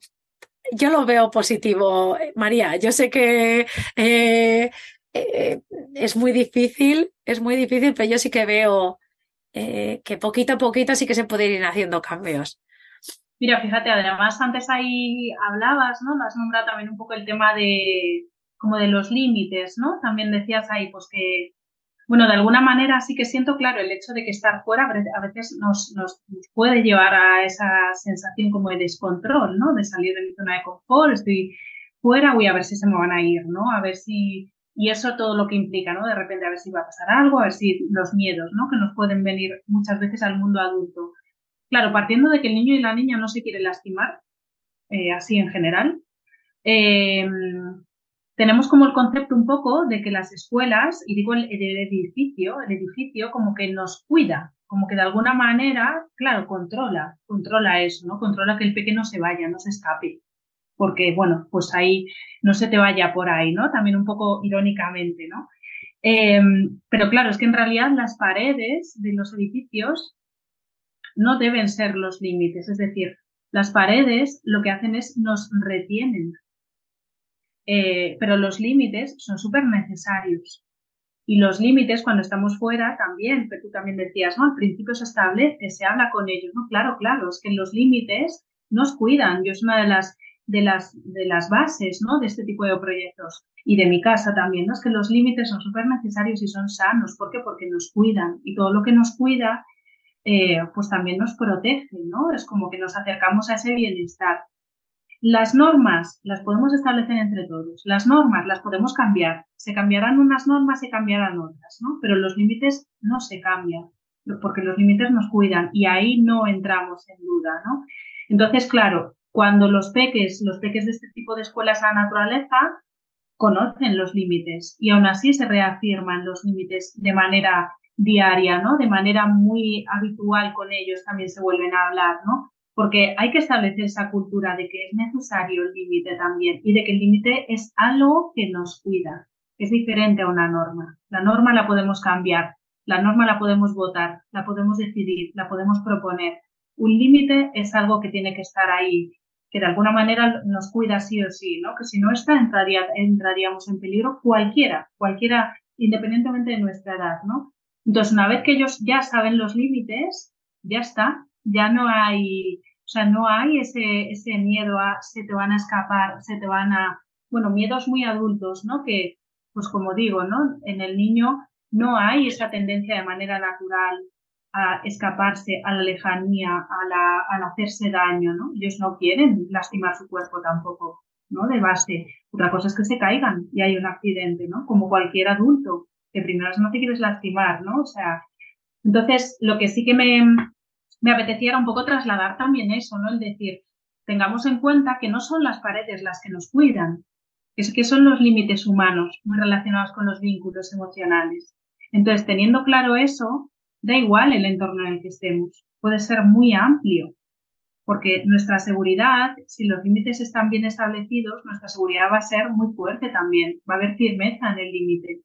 yo lo veo positivo, María. Yo sé que eh, eh, es muy difícil, es muy difícil, pero yo sí que veo que poquito a poquito sí que se pueden ir haciendo cambios. Mira, fíjate, además antes ahí hablabas, ¿no? Has nombrado también un poco el tema de, como de los límites, ¿no? También decías ahí, pues que, bueno, de alguna manera sí que siento, claro, el hecho de que estar fuera a veces nos, nos, puede llevar a esa sensación como de descontrol, ¿no? De salir de mi zona de confort, estoy fuera, voy a ver si se me van a ir, ¿no? A ver si, y eso todo lo que implica, ¿no? De repente a ver si va a pasar algo, a ver si los miedos, ¿no? Que nos pueden venir muchas veces al mundo adulto. Claro, partiendo de que el niño y la niña no se quieren lastimar, eh, así en general, eh, tenemos como el concepto un poco de que las escuelas, y digo el, edificio, el edificio como que nos cuida, como que de alguna manera, claro, controla, controla eso, ¿no? Controla que el pequeño se vaya, no se escape. Porque, bueno, pues ahí no se te vaya por ahí, ¿no? También un poco irónicamente, ¿no? Em, pero claro, es que en realidad las paredes de los edificios no deben ser los límites, es decir, las paredes lo que hacen es nos retienen, eh, pero los límites son súper necesarios. Y los límites cuando estamos fuera también, pero tú también decías, ¿no? Al principio se establece, se habla con ellos, ¿no? Claro, claro, es que los límites nos cuidan. Yo es una de las, de las, de las bases, ¿no? De este tipo de proyectos y de mi casa también, ¿no? Es que los límites son súper necesarios y son sanos. ¿Por qué? Porque nos cuidan. Y todo lo que nos cuida, eh, pues también nos protege, ¿no? Es como que nos acercamos a ese bienestar. Las normas las podemos establecer entre todos. Las normas las podemos cambiar. Se cambiarán unas normas, se cambiarán otras, ¿no? Pero los límites no se cambian, porque los límites nos cuidan y ahí no entramos en duda, ¿no? Entonces, claro, cuando los peques, los peques de este tipo de escuelas a la naturaleza, conocen los límites y aún así se reafirman los límites de manera diaria, ¿no? De manera muy habitual con ellos también se vuelven a hablar, ¿no? Porque hay que establecer esa cultura de que es necesario el límite también y de que el límite es algo que nos cuida, es diferente a una norma. La norma la podemos cambiar, la norma la podemos votar, la podemos decidir, la podemos proponer. Un límite es algo que tiene que estar ahí, que de alguna manera nos cuida sí o sí, ¿no? Que si no está, entraría, entraríamos en peligro cualquiera, cualquiera, independientemente de nuestra edad, ¿no? Entonces, una vez que ellos ya saben los límites, ya está, ya no hay, o sea, no hay ese, ese miedo a se te van a escapar, se te van a, bueno, miedos muy adultos, ¿no? Que, pues como digo, ¿no? En el niño no hay esa tendencia de manera natural a escaparse a la lejanía, a, la, hacerse daño, ¿no? Ellos no quieren lastimar su cuerpo tampoco, ¿no? De base. Otra cosa es que se caigan y hay un accidente, ¿no? Como cualquier adulto, que primero no te quieres lastimar, ¿no? O sea, entonces lo que sí que me, me apetecía un poco trasladar también eso, ¿no? El decir, tengamos en cuenta que no son las paredes las que nos cuidan, es que son los límites humanos muy relacionados con los vínculos emocionales. Entonces, teniendo claro eso, Da igual el entorno en el que estemos, puede ser muy amplio, porque nuestra seguridad, si los límites están bien establecidos, nuestra seguridad va a ser muy fuerte también, va a haber firmeza en el límite.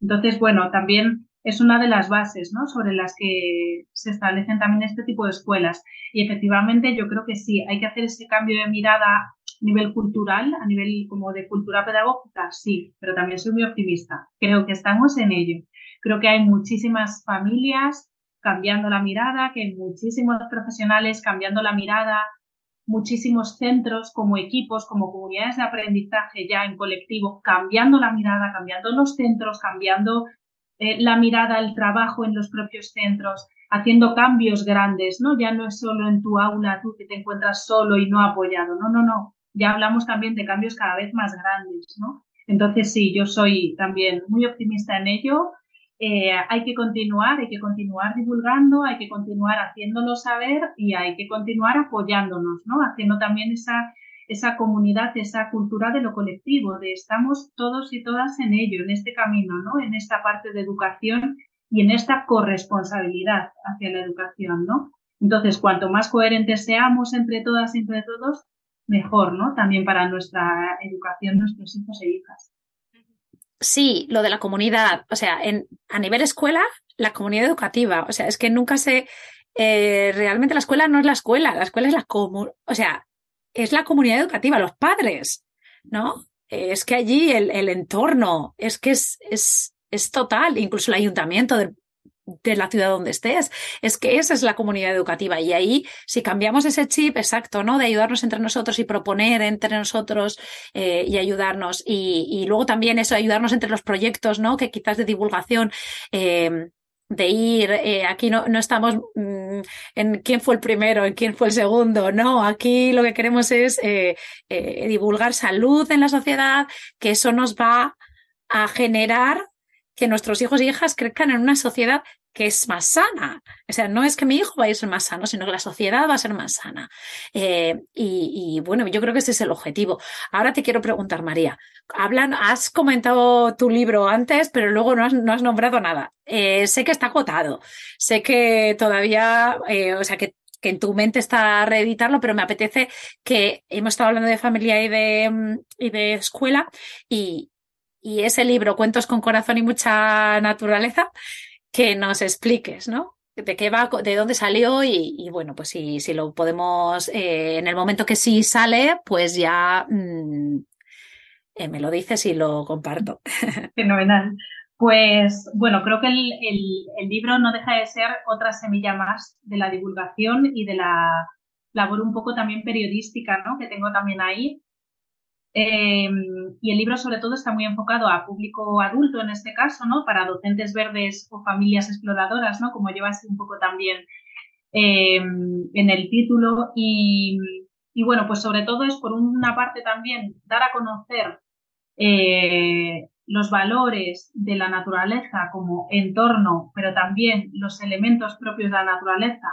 Entonces, bueno, también es una de las bases, ¿no? Sobre las que se establecen también este tipo de escuelas. Y efectivamente, yo creo que sí, hay que hacer ese cambio de mirada a nivel cultural, a nivel como de cultura pedagógica, sí, pero también soy muy optimista. Creo que estamos en ello. Creo que hay muchísimas familias cambiando la mirada, que hay muchísimos profesionales cambiando la mirada, muchísimos centros como equipos, como comunidades de aprendizaje ya en colectivo, cambiando la mirada, cambiando los centros, cambiando eh, la mirada, el trabajo en los propios centros, haciendo cambios grandes, ¿no? Ya no es solo en tu aula, tú que te encuentras solo y no apoyado, no, no, no. Ya hablamos también de cambios cada vez más grandes, ¿no? Entonces sí, yo soy también muy optimista en ello eh, hay que continuar, hay que continuar divulgando, hay que continuar haciéndolo saber y hay que continuar apoyándonos, ¿no? Haciendo también esa, esa comunidad, esa cultura de lo colectivo, de estamos todos y todas en ello, en este camino, ¿no? En esta parte de educación y en esta corresponsabilidad hacia la educación, ¿no? Entonces, cuanto más coherentes seamos entre todas y entre todos, mejor, ¿no? También para nuestra educación, nuestros hijos e hijas. Sí, lo de la comunidad, o sea, en, a nivel escuela, la comunidad educativa, o sea, es que nunca se, eh, realmente la escuela no es la escuela, la escuela es la comunidad, o sea, es la comunidad educativa, los padres, ¿no? Es que allí el, el entorno, es que es, es, es total, incluso el ayuntamiento del, de la ciudad donde estés. Es que esa es la comunidad educativa. Y ahí, si cambiamos ese chip, exacto, ¿no? De ayudarnos entre nosotros y proponer entre nosotros eh, y ayudarnos. Y, y, luego también eso, ayudarnos entre los proyectos, ¿no? Que quizás de divulgación. Eh, de ir, eh, aquí no, no estamos mm, en quién fue el primero, en quién fue el segundo, no, aquí lo que queremos es eh, eh, divulgar salud en la sociedad, que eso nos va a generar que nuestros hijos y hijas crezcan en una sociedad que es más sana. O sea, no es que mi hijo vaya a ser más sano, sino que la sociedad va a ser más sana. Eh, y, bueno, yo creo que ese es el objetivo. Ahora te quiero preguntar, María. Hablan, has comentado tu libro antes, pero luego no has, no has nombrado nada. Eh, sé que está agotado. Sé que todavía, eh, o sea, que que en tu mente está reeditarlo, pero me apetece que hemos estado hablando de familia y de, y de escuela y, y ese libro, Cuentos con Corazón y mucha naturaleza, que nos expliques, ¿no? De qué va, de dónde salió y, y bueno, pues si, si lo podemos, eh, en el momento que sí sale, pues ya mmm, eh, me lo dices y lo comparto. Fenomenal. Pues bueno, creo que el, el, el, libro no deja de ser otra semilla más de la divulgación y de la labor un poco también periodística, ¿no? Que tengo también ahí eh, y el libro sobre todo está muy enfocado a público adulto en este caso, ¿no? Para docentes verdes o familias exploradoras, ¿no? Como lleva así un poco también eh, en el título. Y, y, bueno, pues sobre todo es por una parte también dar a conocer eh, los valores de la naturaleza como entorno, pero también los elementos propios de la naturaleza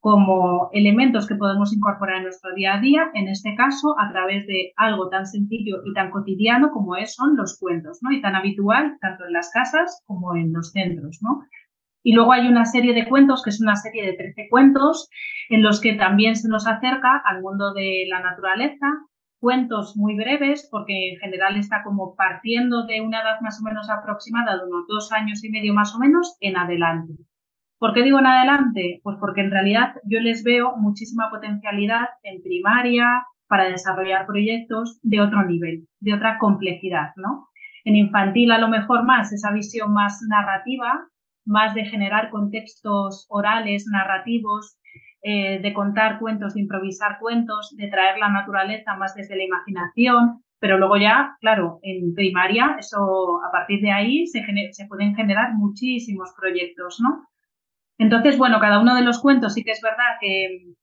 como elementos que podemos incorporar en nuestro día a día, en este caso a través de algo tan sencillo y tan cotidiano como es, son los cuentos, ¿no? Y tan habitual tanto en las casas como en los centros, ¿no? Y luego hay una serie de cuentos, que es una serie de 13 cuentos, en los que también se nos acerca al mundo de la naturaleza, cuentos muy breves, porque en general está como partiendo de una edad más o menos aproximada, de unos dos años y medio más o menos, en adelante. ¿Por qué digo en adelante? Pues porque en realidad yo les veo muchísima potencialidad en primaria para desarrollar proyectos de otro nivel, de otra complejidad, ¿no? En infantil a lo mejor más esa visión más narrativa, más de generar contextos orales, narrativos, eh, de contar cuentos, de improvisar cuentos, de traer la naturaleza más desde la imaginación, pero luego ya, claro, en primaria, eso a partir de ahí se, se pueden generar muchísimos proyectos, ¿no? Entonces, bueno, cada uno de los cuentos sí que es verdad que,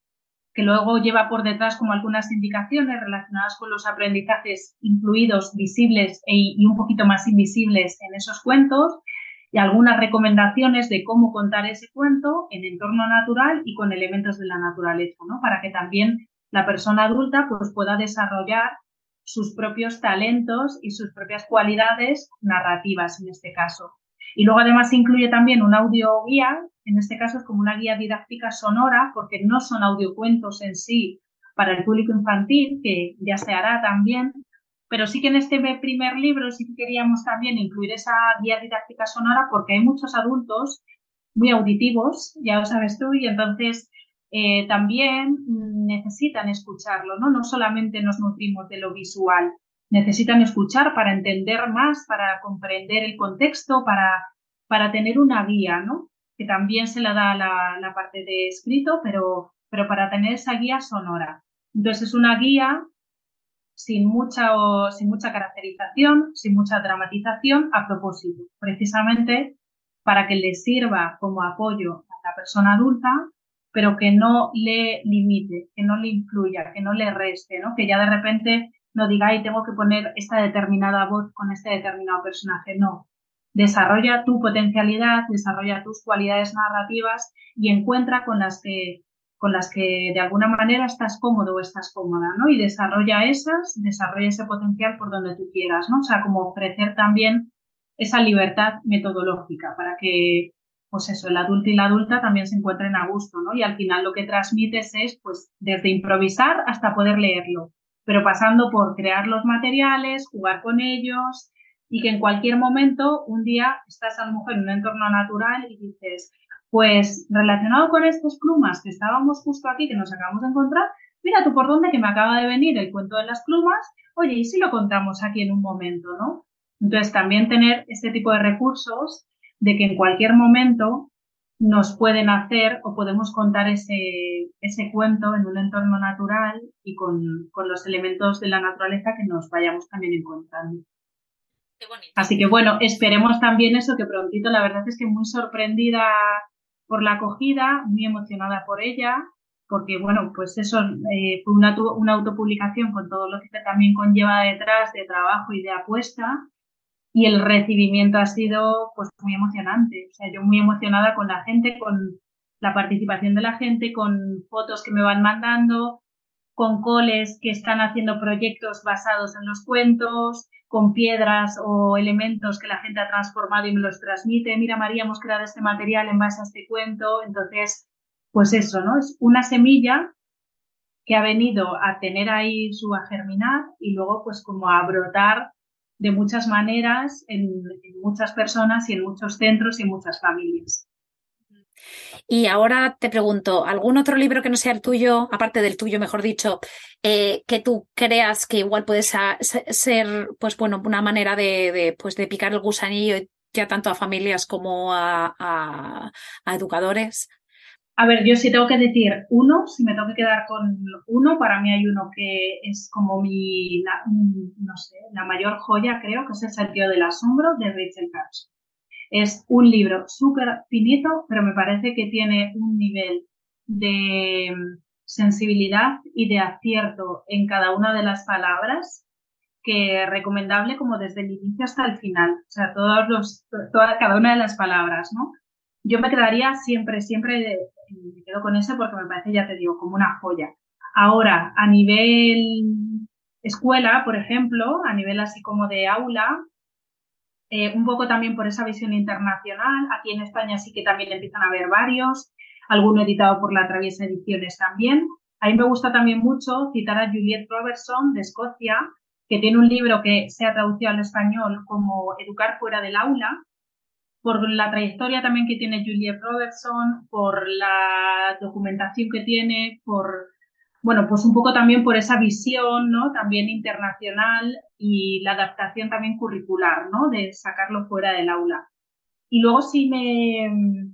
que luego lleva por detrás como algunas indicaciones relacionadas con los aprendizajes incluidos, visibles e, y un poquito más invisibles en esos cuentos y algunas recomendaciones de cómo contar ese cuento en entorno natural y con elementos de la naturaleza, ¿no? Para que también la persona adulta pues, pueda desarrollar sus propios talentos y sus propias cualidades narrativas en este caso. Y luego además incluye también un audio guía, en este caso es como una guía didáctica sonora, porque no son audiocuentos en sí para el público infantil, que ya se hará también, pero sí que en este primer libro sí que queríamos también incluir esa guía didáctica sonora porque hay muchos adultos muy auditivos, ya lo sabes tú, y entonces eh, también necesitan escucharlo, ¿no? No solamente nos nutrimos de lo visual, necesitan escuchar para entender más, para comprender el contexto, para, para tener una guía, ¿no? Que también se la da la, la parte de escrito, pero, pero para tener esa guía sonora. Entonces es una guía sin mucha, sin mucha caracterización, sin mucha dramatización, a propósito, precisamente para que le sirva como apoyo a la persona adulta, pero que no le limite, que no le influya, que no le reste, ¿no? Que ya de repente no diga, ay, tengo que poner esta determinada voz con este determinado personaje. No. Desarrolla tu potencialidad, desarrolla tus cualidades narrativas y encuentra con las que con las que de alguna manera estás cómodo o estás cómoda, ¿no? Y desarrolla esas, desarrolla ese potencial por donde tú quieras, ¿no? O sea, como ofrecer también esa libertad metodológica para que, pues eso, el adulto y la adulta también se encuentren a gusto, ¿no? Y al final lo que transmites es, pues, desde improvisar hasta poder leerlo, pero pasando por crear los materiales, jugar con ellos y que en cualquier momento, un día, estás a lo mejor en un entorno natural y dices, pues relacionado con estas plumas que estábamos justo aquí, que nos acabamos de encontrar, mira tú por dónde que me acaba de venir el cuento de las plumas, oye, ¿y si lo contamos aquí en un momento, no? Entonces también tener este tipo de recursos de que en cualquier momento nos pueden hacer o podemos contar ese, ese cuento en un entorno natural y con, con los elementos de la naturaleza que nos vayamos también encontrando. Así que bueno, esperemos también eso, que prontito, la verdad es que muy sorprendida por la acogida, muy emocionada por ella, porque bueno, pues eso eh, fue una, una autopublicación con todo lo que también conlleva detrás de trabajo y de apuesta y el recibimiento ha sido pues muy emocionante. O sea, yo muy emocionada con la gente, con la participación de la gente, con fotos que me van mandando, con coles que están haciendo proyectos basados en los cuentos, con piedras o elementos que la gente ha transformado y me los transmite. Mira, María, hemos creado este material en base a este cuento. Entonces, pues eso, ¿no? Es una semilla que ha venido a tener ahí su a germinar y luego pues como a brotar de muchas maneras en, muchas personas y en muchos centros y en muchas familias. Y ahora te pregunto, ¿algún otro libro que no sea el tuyo, aparte del tuyo, mejor dicho, eh, que tú creas que igual puede ser, pues bueno, una manera de, pues de picar el gusanillo ya tanto a familias como a, educadores? A ver, yo sí tengo que decir uno, si me tengo que quedar con uno, para mí hay uno que es como mi, no sé, la mayor joya, creo, que es El sentido del asombro de Rachel Carson. Es un libro súper finito, pero me parece que tiene un nivel de mm, sensibilidad y de acierto en cada una de las palabras que es recomendable como desde el inicio hasta el final, o sea, todos los, toda, cada una de las palabras, ¿no? Yo me quedaría siempre, siempre me quedo con ese porque me parece, ya te digo, como una joya. Ahora, a nivel escuela, por ejemplo, a nivel así como de aula, eh, un poco también por esa visión internacional. Aquí en España sí que también empiezan a haber varios, alguno editado por la Traviesa Ediciones también. A mí me gusta también mucho citar a Juliette Robertson de Escocia, que tiene un libro que se ha traducido al español como Educar fuera del aula, por la trayectoria también que tiene Juliette Robertson, por la documentación que tiene, por bueno, pues un poco también por esa visión, ¿no? También internacional y la adaptación también curricular, ¿no? De sacarlo fuera del aula. Y luego sí me,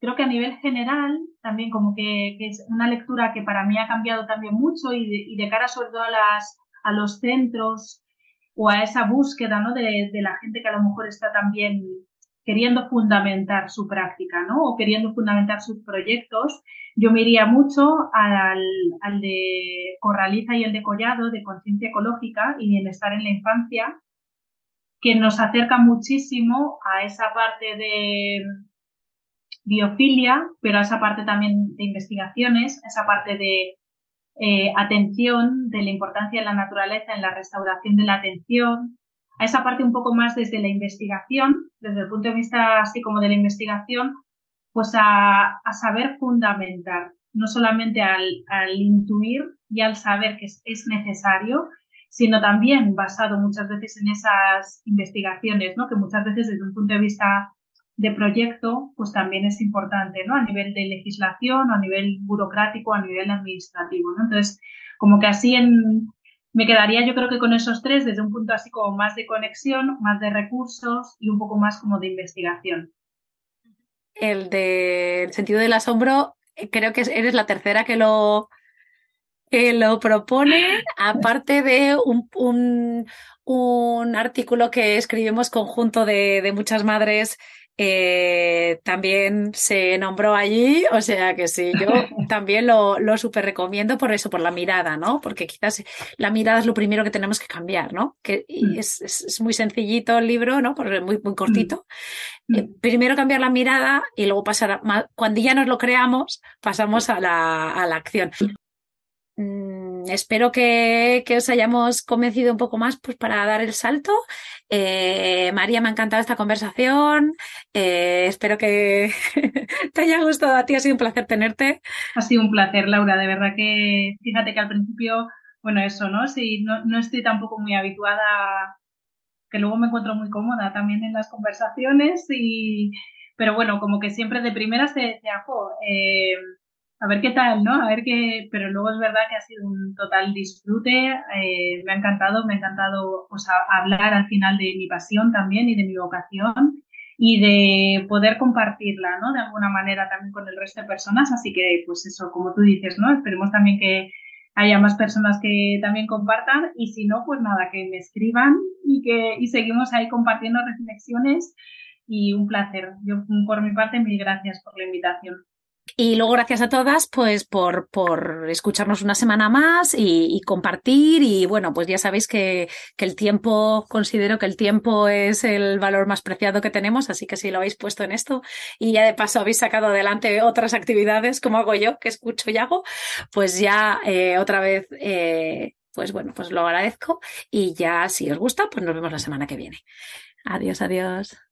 creo que a nivel general, también como que, es una lectura que para mí ha cambiado también mucho y de, cara sobre todo a, las, a los centros o a esa búsqueda, ¿no? De, de la gente que a lo mejor está también queriendo fundamentar su práctica, ¿no? O queriendo fundamentar sus proyectos, yo me iría mucho al, de Corraliza y el de Collado, de conciencia ecológica y bienestar en la infancia, que nos acerca muchísimo a esa parte de biofilia, pero a esa parte también de investigaciones, esa parte de eh, atención, de la importancia de la naturaleza en la restauración de la atención, a esa parte un poco más desde la investigación, desde el punto de vista así como de la investigación, pues a, saber fundamentar, no solamente al, intuir y al saber que es, necesario, sino también basado muchas veces en esas investigaciones, ¿no? que muchas veces desde un punto de vista de proyecto, pues también es importante, ¿no? A nivel de legislación, a nivel burocrático, a nivel administrativo, ¿no? Entonces, como que así en, me quedaría yo creo que con esos tres desde un punto así como más de conexión, más de recursos y un poco más como de investigación. El del sentido del asombro, eh, creo que eres la tercera que lo, que lo propone, aparte de un, un, un artículo que escribimos conjunto de, de muchas madres eh, también se nombró allí, o sea que sí, yo también lo, lo súper recomiendo por eso, por la mirada, ¿no? Porque quizás la mirada es lo primero que tenemos que cambiar, ¿no? Que mm. es, es, muy sencillito el libro, ¿no? Porque es muy, muy cortito. Mm. Eh, primero cambiar la mirada y luego pasar, a, cuando ya nos lo creamos, pasamos a la, a la acción. Mm, espero que, que, os hayamos convencido un poco más pues, para dar el salto. Eh, María, me ha encantado esta conversación. Eh, espero que te haya gustado a ti. Ha sido un placer tenerte. Ha sido un placer, Laura. De verdad que fíjate que al principio, bueno, eso, ¿no? Sí, no, no estoy tampoco muy habituada, que luego me encuentro muy cómoda también en las conversaciones y, pero bueno, como que siempre de primeras te decía, a ver qué tal, ¿no? A ver qué, pero luego es verdad que ha sido un total disfrute, eh, me ha encantado, me ha encantado pues, hablar al final de mi pasión también y de mi vocación y de poder compartirla, ¿no? De alguna manera también con el resto de personas, así que pues eso, como tú dices, ¿no? Esperemos también que haya más personas que también compartan y si no, pues nada, que me escriban y que y seguimos ahí compartiendo reflexiones y un placer. Yo por mi parte, mil gracias por la invitación. Y luego gracias a todas pues por, por escucharnos una semana más y, compartir y bueno pues ya sabéis que, que, el tiempo considero que el tiempo es el valor más preciado que tenemos así que si lo habéis puesto en esto y ya de paso habéis sacado adelante otras actividades como hago yo que escucho y hago pues ya eh, otra vez eh, pues bueno pues lo agradezco y ya si os gusta pues nos vemos la semana que viene. Adiós, adiós.